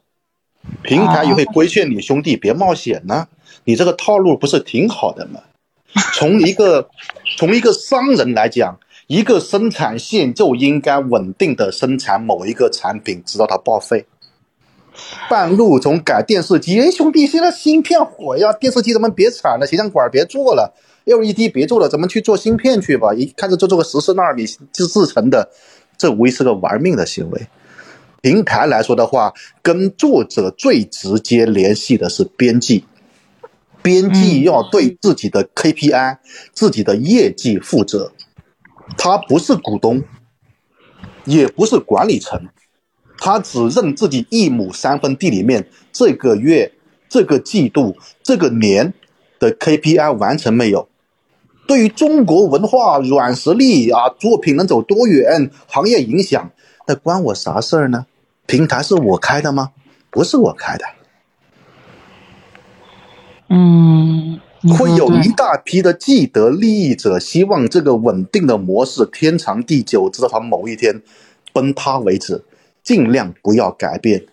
平台也会规劝你兄弟别冒险呢。你这个套路不是挺好的吗？从一个从一个商人来讲。一个生产线就应该稳定的生产某一个产品，直到它报废。半路从改电视机，哎，兄弟，现在芯片火呀，电视机咱们别产了，形象管别做了，LED 别做了，咱们去做芯片去吧。一看着就做个十四纳米制制成的，这无疑是个玩命的行为。平台来说的话，跟作者最直接联系的是编辑，编辑要对自己的 KPI、自己的业绩负责。他不是股东，也不是管理层，他只认自己一亩三分地里面这个月、这个季度、这个年的 KPI 完成没有。对于中国文化软实力啊，作品能走多远，行业影响，那关我啥事儿呢？平台是我开的吗？不是我开的。嗯。会有一大批的既得利益者，希望这个稳定的模式天长地久，直到它某一天崩塌为止，尽量不要改变。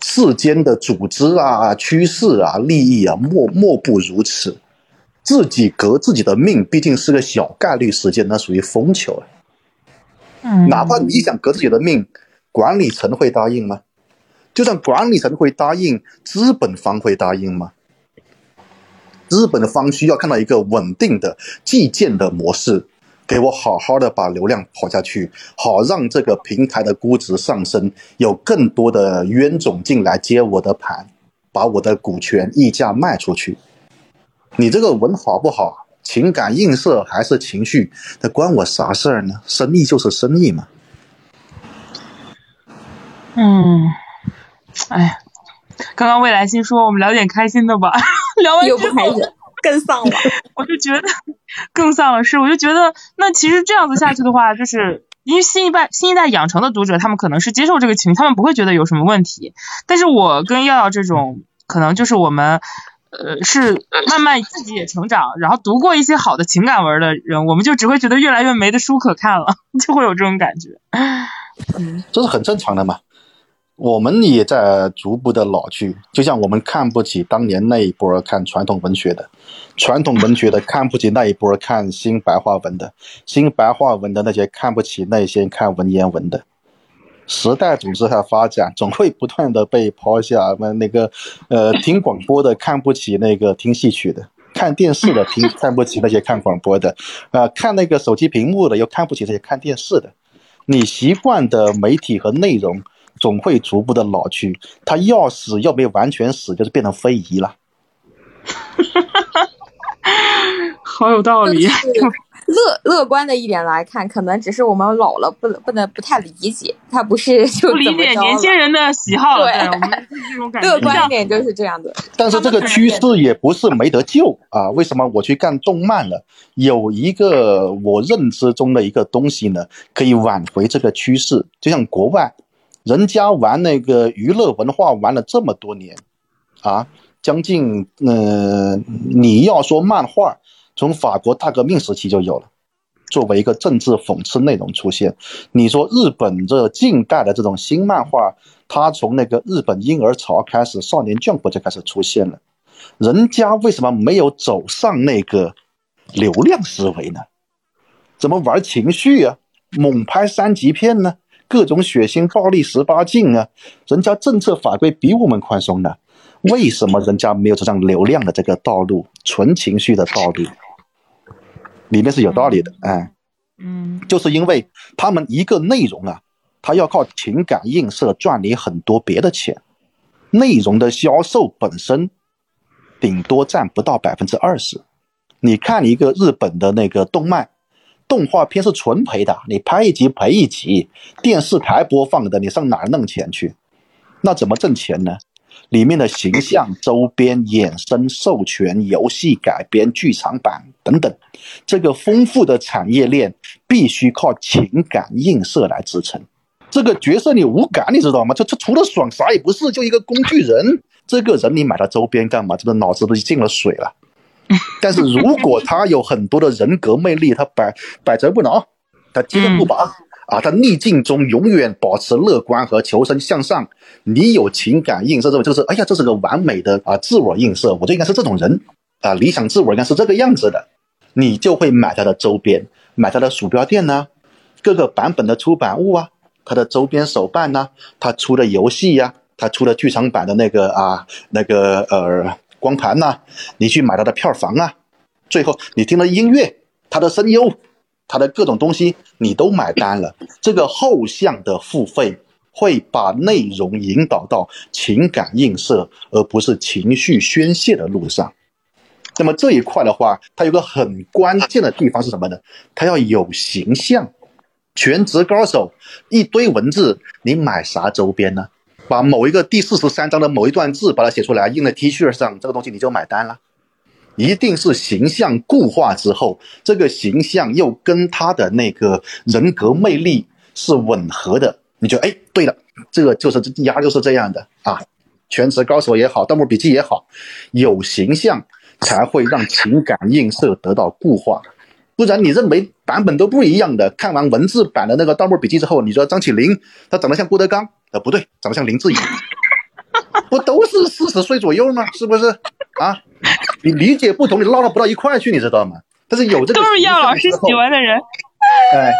世间的组织啊、趋势啊、利益啊，莫莫不如此。自己革自己的命，毕竟是个小概率事件，那属于疯球。嗯，哪怕你想革自己的命，管理层会答应吗？就算管理层会答应，资本方会答应吗？资本方需要看到一个稳定的计件的模式，给我好好的把流量跑下去，好让这个平台的估值上升，有更多的冤种进来接我的盘，把我的股权溢价卖出去。你这个文好不好，情感映射还是情绪，那关我啥事儿呢？生意就是生意嘛。嗯，哎。刚刚未来星说我们聊点开心的吧，聊完之后开心，更丧了。我就觉得更丧了，是我就觉得那其实这样子下去的话，就是因为新一代新一代养成的读者，他们可能是接受这个情，他们不会觉得有什么问题。但是我跟耀耀这种，可能就是我们呃是慢慢自己也成长，然后读过一些好的情感文的人，我们就只会觉得越来越没的书可看了，就会有这种感觉。嗯这是很正常的嘛。我们也在逐步的老去，就像我们看不起当年那一波看传统文学的，传统文学的看不起那一波看新白话文的，新白话文的那些看不起那些看文言文的。时代总是在发展，总会不断的被抛下。那那个，呃，听广播的看不起那个听戏曲的，看电视的听看不起那些看广播的，啊，看那个手机屏幕的又看不起这些看电视的。你习惯的媒体和内容。总会逐步的老去，它要死要没完全死，就是变成非遗了。好有道理。乐乐观的一点来看，可能只是我们老了，不能不能不太理解，他不是就不理解年轻人的喜好。对，我们 这种感觉。乐观一点就是这样的。但是这个趋势也不是没得救啊！为什么我去干动漫了？有一个我认知中的一个东西呢，可以挽回这个趋势，就像国外。人家玩那个娱乐文化玩了这么多年，啊，将近嗯，你要说漫画，从法国大革命时期就有了，作为一个政治讽刺内容出现。你说日本这近代的这种新漫画，它从那个日本婴儿潮开始，少年 Jump 就开始出现了。人家为什么没有走上那个流量思维呢？怎么玩情绪啊？猛拍三级片呢？各种血腥暴力十八禁啊，人家政策法规比我们宽松呢，为什么人家没有走上流量的这个道路，纯情绪的道路？里面是有道理的，哎，嗯，就是因为他们一个内容啊，他要靠情感映射赚你很多别的钱，内容的销售本身顶多占不到百分之二十。你看一个日本的那个动漫。动画片是纯赔的，你拍一集赔一集，电视台播放的，你上哪儿弄钱去？那怎么挣钱呢？里面的形象、周边、衍生、授权、游戏改编、剧场版等等，这个丰富的产业链必须靠情感映射来支撑。这个角色你无感，你知道吗？这这除了爽啥也不是，就一个工具人。这个人你买他周边干嘛？这个脑子都进了水了。但是如果他有很多的人格魅力，他百百折不挠，他坚韧不拔啊，他逆境中永远保持乐观和求生向上。你有情感映射，这就是哎呀，这是个完美的啊自我映射，我就应该是这种人啊，理想自我应该是这个样子的，你就会买它的周边，买它的鼠标垫呢，各个版本的出版物啊，它的周边手办呢，它出的游戏呀，它出的剧场版的那个啊那个呃。光盘呐，你去买它的票房啊，最后你听了音乐，它的声优，它的各种东西你都买单了。这个后向的付费会把内容引导到情感映射，而不是情绪宣泄的路上。那么这一块的话，它有个很关键的地方是什么呢？它要有形象。全职高手一堆文字，你买啥周边呢？把某一个第四十三章的某一段字把它写出来，印在 T 恤上，这个东西你就买单了。一定是形象固化之后，这个形象又跟他的那个人格魅力是吻合的，你就哎，对了，这个就是压就是这样的啊。全职高手也好，盗墓笔记也好，有形象才会让情感映射得到固化，不然你认为版本都不一样的，看完文字版的那个盗墓笔记之后，你说张起灵他长得像郭德纲。呃，不对，长得像林志颖，不都是四十岁左右吗？是不是啊？你理解不同，你唠到不到一块去，你知道吗？但是有这个都是杨老师喜欢的人，哎，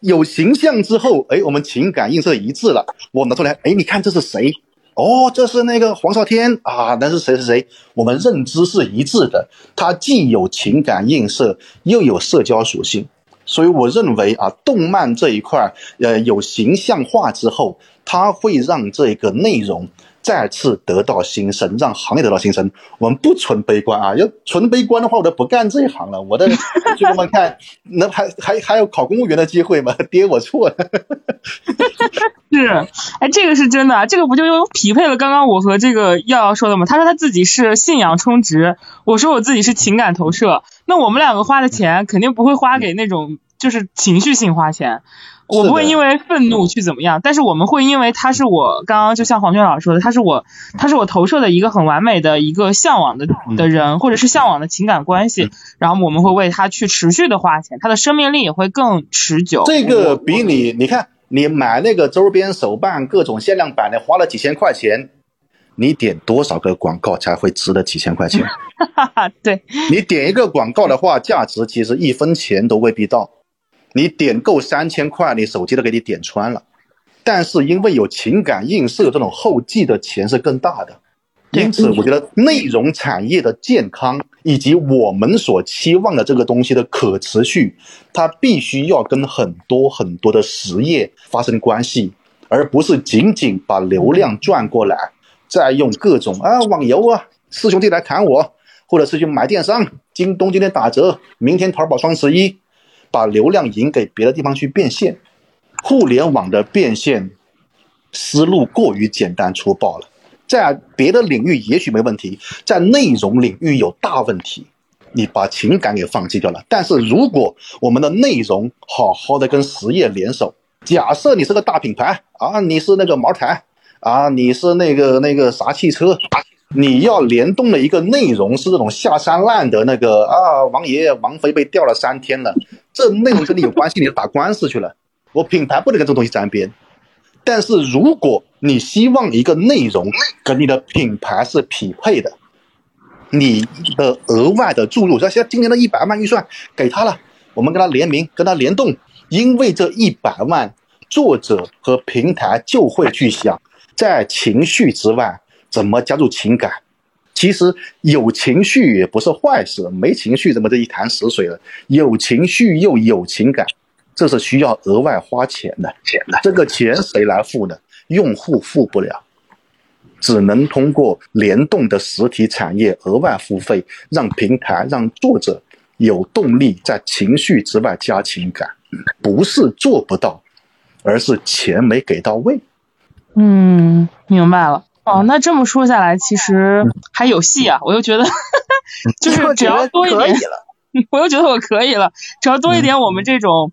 有形象之后，哎，我们情感映射一致了，我拿出来，哎，你看这是谁？哦，这是那个黄少天啊，那是谁谁谁？我们认知是一致的，他既有情感映射，又有社交属性。所以我认为啊，动漫这一块呃，有形象化之后，它会让这个内容再次得到新生，让行业得到新生。我们不纯悲观啊，要纯悲观的话，我都不干这一行了。我的兄弟们看，那还还还有考公务员的机会吗？爹，我错了。是，哎，这个是真的，这个不就又匹配了刚刚我和这个耀耀说的吗？他说他自己是信仰充值，我说我自己是情感投射。那我们两个花的钱肯定不会花给那种就是情绪性花钱，我不会因为愤怒去怎么样，但是我们会因为他是我刚刚就像黄轩老师说的，他是我他是我投射的一个很完美的一个向往的的人，或者是向往的情感关系，然后我们会为他去持续的花钱，他的生命力也会更持久。这个比你你看你买那个周边手办各种限量版的花了几千块钱，你点多少个广告才会值得几千块钱？哈哈，对你点一个广告的话，价值其实一分钱都未必到。你点够三千块，你手机都给你点穿了。但是因为有情感映射这种后继的钱是更大的，因此我觉得内容产业的健康以及我们所期望的这个东西的可持续，它必须要跟很多很多的实业发生关系，而不是仅仅把流量赚过来，再用各种啊网游啊四兄弟来砍我，或者是去买电商，京东今天打折，明天淘宝双十一。把流量引给别的地方去变现，互联网的变现思路过于简单粗暴了，在别的领域也许没问题，在内容领域有大问题，你把情感给放弃掉了。但是如果我们的内容好好的跟实业联手，假设你是个大品牌啊，你是那个茅台啊，你是那个那个啥汽车。你要联动的一个内容是这种下三滥的那个啊，王爷王妃被吊了三天了，这内容跟你有关系，你打官司去了。我品牌不能跟这东西沾边。但是如果你希望一个内容跟你的品牌是匹配的，你的额外的注入，像现在今年的一百万预算给他了，我们跟他联名，跟他联动，因为这一百万，作者和平台就会去想，在情绪之外。怎么加入情感？其实有情绪也不是坏事，没情绪怎么这一潭死水了？有情绪又有情感，这是需要额外花钱的。钱的这个钱谁来付呢？用户付不了，只能通过联动的实体产业额外付费，让平台让作者有动力在情绪之外加情感。不是做不到，而是钱没给到位。嗯，明白了。哦，那这么说下来，其实还有戏啊！我又觉得，就是只要多一点，我又觉得我可以了。只要多一点，我们这种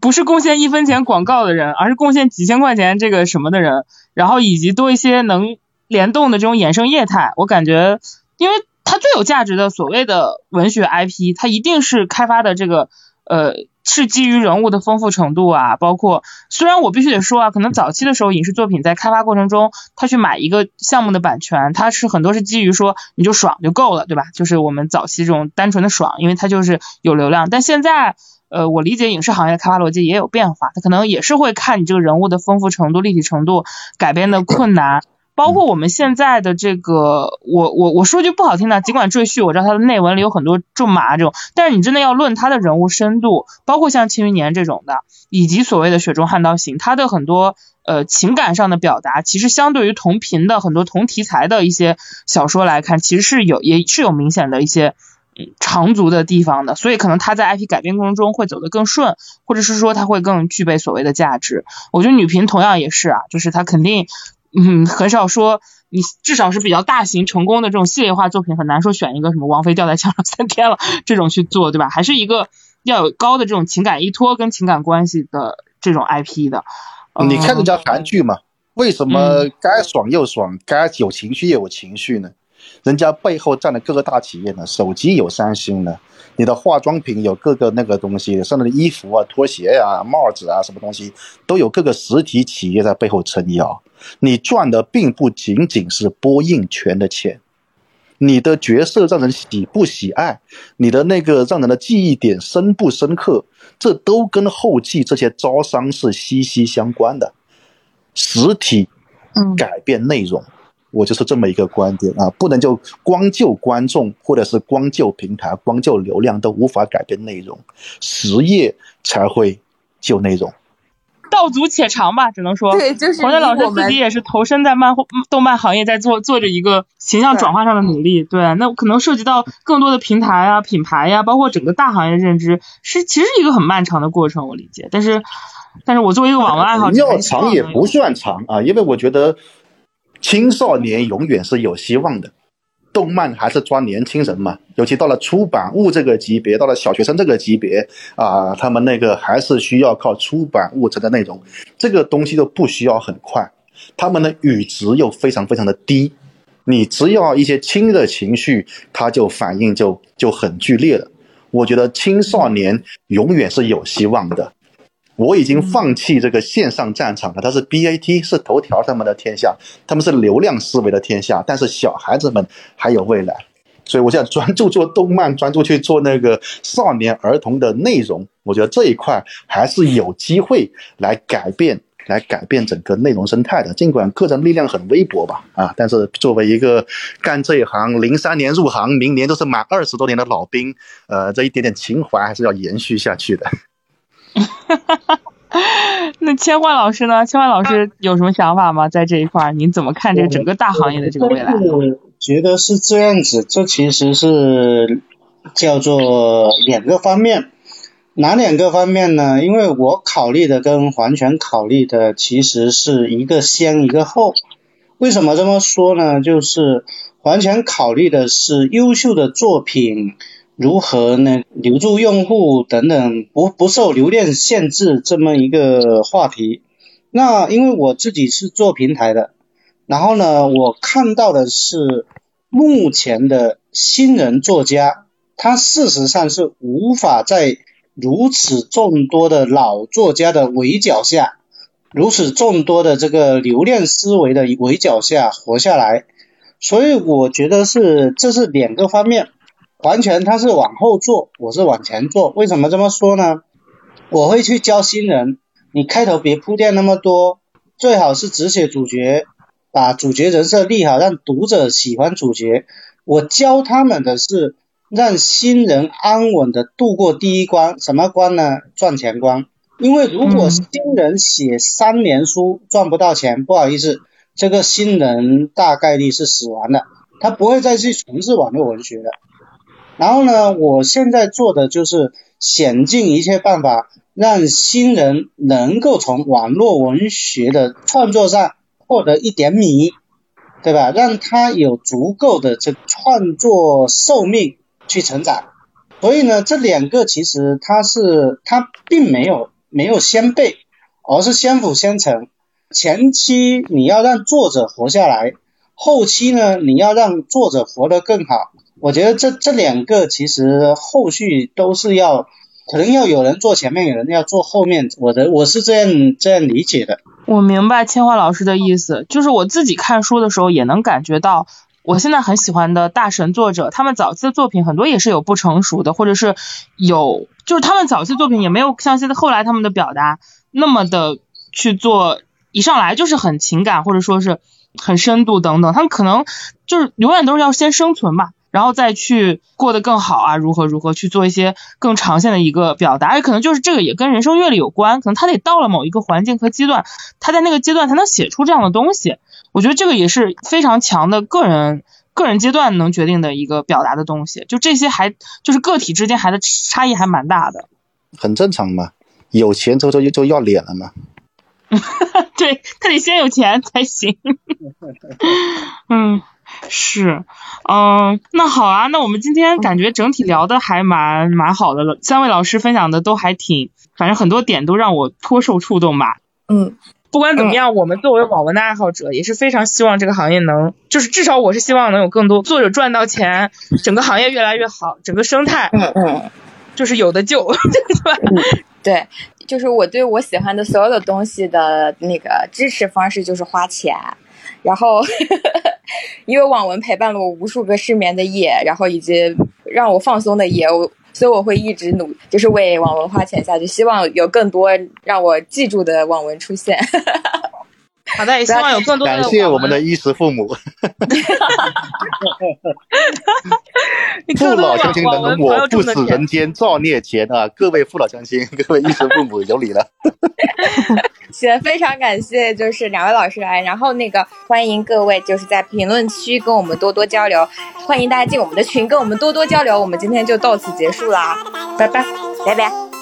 不是贡献一分钱广告的人，而是贡献几千块钱这个什么的人，然后以及多一些能联动的这种衍生业态，我感觉，因为它最有价值的所谓的文学 IP，它一定是开发的这个呃。是基于人物的丰富程度啊，包括虽然我必须得说啊，可能早期的时候影视作品在开发过程中，他去买一个项目的版权，它是很多是基于说你就爽就够了，对吧？就是我们早期这种单纯的爽，因为它就是有流量。但现在，呃，我理解影视行业的开发逻辑也有变化，它可能也是会看你这个人物的丰富程度、立体程度、改编的困难。包括我们现在的这个，我我我说句不好听的，尽管赘婿，我知道他的内文里有很多重麻这种，但是你真的要论它的人物深度，包括像《庆余年》这种的，以及所谓的《雪中悍刀行》，它的很多呃情感上的表达，其实相对于同频的很多同题材的一些小说来看，其实是有也是有明显的一些长足的地方的，所以可能它在 IP 改编过程中会走得更顺，或者是说它会更具备所谓的价值。我觉得女频同样也是啊，就是它肯定。嗯，很少说你至少是比较大型成功的这种系列化作品，很难说选一个什么王菲吊在墙上三天了这种去做，对吧？还是一个要有高的这种情感依托跟情感关系的这种 IP 的。你看人家韩剧嘛，为什么该爽又爽，该有情绪也有情绪呢？人家背后站的各个大企业呢，手机有三星的，你的化妆品有各个那个东西，甚至衣服啊、拖鞋呀、帽子啊，什么东西都有各个实体企业在背后撑腰。你赚的并不仅仅是播映权的钱，你的角色让人喜不喜爱，你的那个让人的记忆点深不深刻，这都跟后期这些招商是息息相关的。实体，改变内容，我就是这么一个观点啊，不能就光就观众或者是光就平台、光就流量都无法改变内容，实业才会救内容。道阻且长吧，只能说。对，就是黄轩老师自己也是投身在漫画、动漫行业，在做做着一个形象转化上的努力。对，那可能涉及到更多的平台啊、品牌呀，包括整个大行业认知，是其实是一个很漫长的过程，我理解。但是，但是我作为一个网络爱好者，要长也不算长啊，因为我觉得青少年永远是有希望的。动漫还是抓年轻人嘛，尤其到了出版物这个级别，到了小学生这个级别啊，他们那个还是需要靠出版物质的内容，这个东西都不需要很快，他们的阈值又非常非常的低，你只要一些轻的情绪，它就反应就就很剧烈了。我觉得青少年永远是有希望的。我已经放弃这个线上战场了，它是 BAT 是头条他们的天下，他们是流量思维的天下，但是小孩子们还有未来，所以我现在专注做动漫，专注去做那个少年儿童的内容，我觉得这一块还是有机会来改变，来改变整个内容生态的。尽管个人力量很微薄吧，啊，但是作为一个干这一行，零三年入行，明年都是满二十多年的老兵，呃，这一点点情怀还是要延续下去的。哈哈哈，那千焕老师呢？千焕老师有什么想法吗？在这一块，您怎么看这个整个大行业的这个未来？我觉得是这样子，这其实是叫做两个方面，哪两个方面呢？因为我考虑的跟完全考虑的其实是一个先一个后。为什么这么说呢？就是完全考虑的是优秀的作品。如何呢？留住用户等等，不不受流量限制这么一个话题。那因为我自己是做平台的，然后呢，我看到的是目前的新人作家，他事实上是无法在如此众多的老作家的围剿下，如此众多的这个流量思维的围剿下活下来。所以我觉得是这是两个方面。完全他是往后做，我是往前做。为什么这么说呢？我会去教新人，你开头别铺垫那么多，最好是只写主角，把主角人设立好，让读者喜欢主角。我教他们的是让新人安稳的度过第一关，什么关呢？赚钱关。因为如果新人写三年书赚不到钱，不好意思，这个新人大概率是死亡的，他不会再去从事网络文学的。然后呢，我现在做的就是想尽一切办法，让新人能够从网络文学的创作上获得一点米，对吧？让他有足够的这创作寿命去成长。所以呢，这两个其实它是它并没有没有先辈，而是相辅相成。前期你要让作者活下来，后期呢你要让作者活得更好。我觉得这这两个其实后续都是要，可能要有人做前面，有人要做后面。我的我是这样这样理解的。我明白千花老师的意思，就是我自己看书的时候也能感觉到，我现在很喜欢的大神作者，他们早期的作品很多也是有不成熟的，或者是有，就是他们早期作品也没有像现在后来他们的表达那么的去做，一上来就是很情感或者说是很深度等等，他们可能就是永远都是要先生存吧。然后再去过得更好啊，如何如何去做一些更长线的一个表达，也可能就是这个也跟人生阅历有关，可能他得到了某一个环境和阶段，他在那个阶段才能写出这样的东西。我觉得这个也是非常强的个人个人阶段能决定的一个表达的东西。就这些还就是个体之间还的差异还蛮大的，很正常嘛，有钱之后就就要脸了嘛。对他得先有钱才行。嗯。是，嗯，那好啊，那我们今天感觉整体聊的还蛮蛮好的了，三位老师分享的都还挺，反正很多点都让我颇受触动吧。嗯，不管怎么样，我们作为网文的爱好者，也是非常希望这个行业能，就是至少我是希望能有更多作者赚到钱，整个行业越来越好，整个生态，嗯嗯，就是有的救，对吧？对，就是我对我喜欢的所有的东西的那个支持方式就是花钱。然后，因为网文陪伴了我无数个失眠的夜，然后以及让我放松的夜，我所以我会一直努，就是为网文花钱下去，希望有更多让我记住的网文出现。好的，也希望有更多的感谢我们的衣食父母。父老乡亲等我不死人间造孽钱啊！各位父老乡亲，各位衣食父母有礼了。行，非常感谢，就是两位老师来，然后那个欢迎各位就是在评论区跟我们多多交流，欢迎大家进我们的群跟我们多多交流。我们今天就到此结束啦，拜拜，拜拜。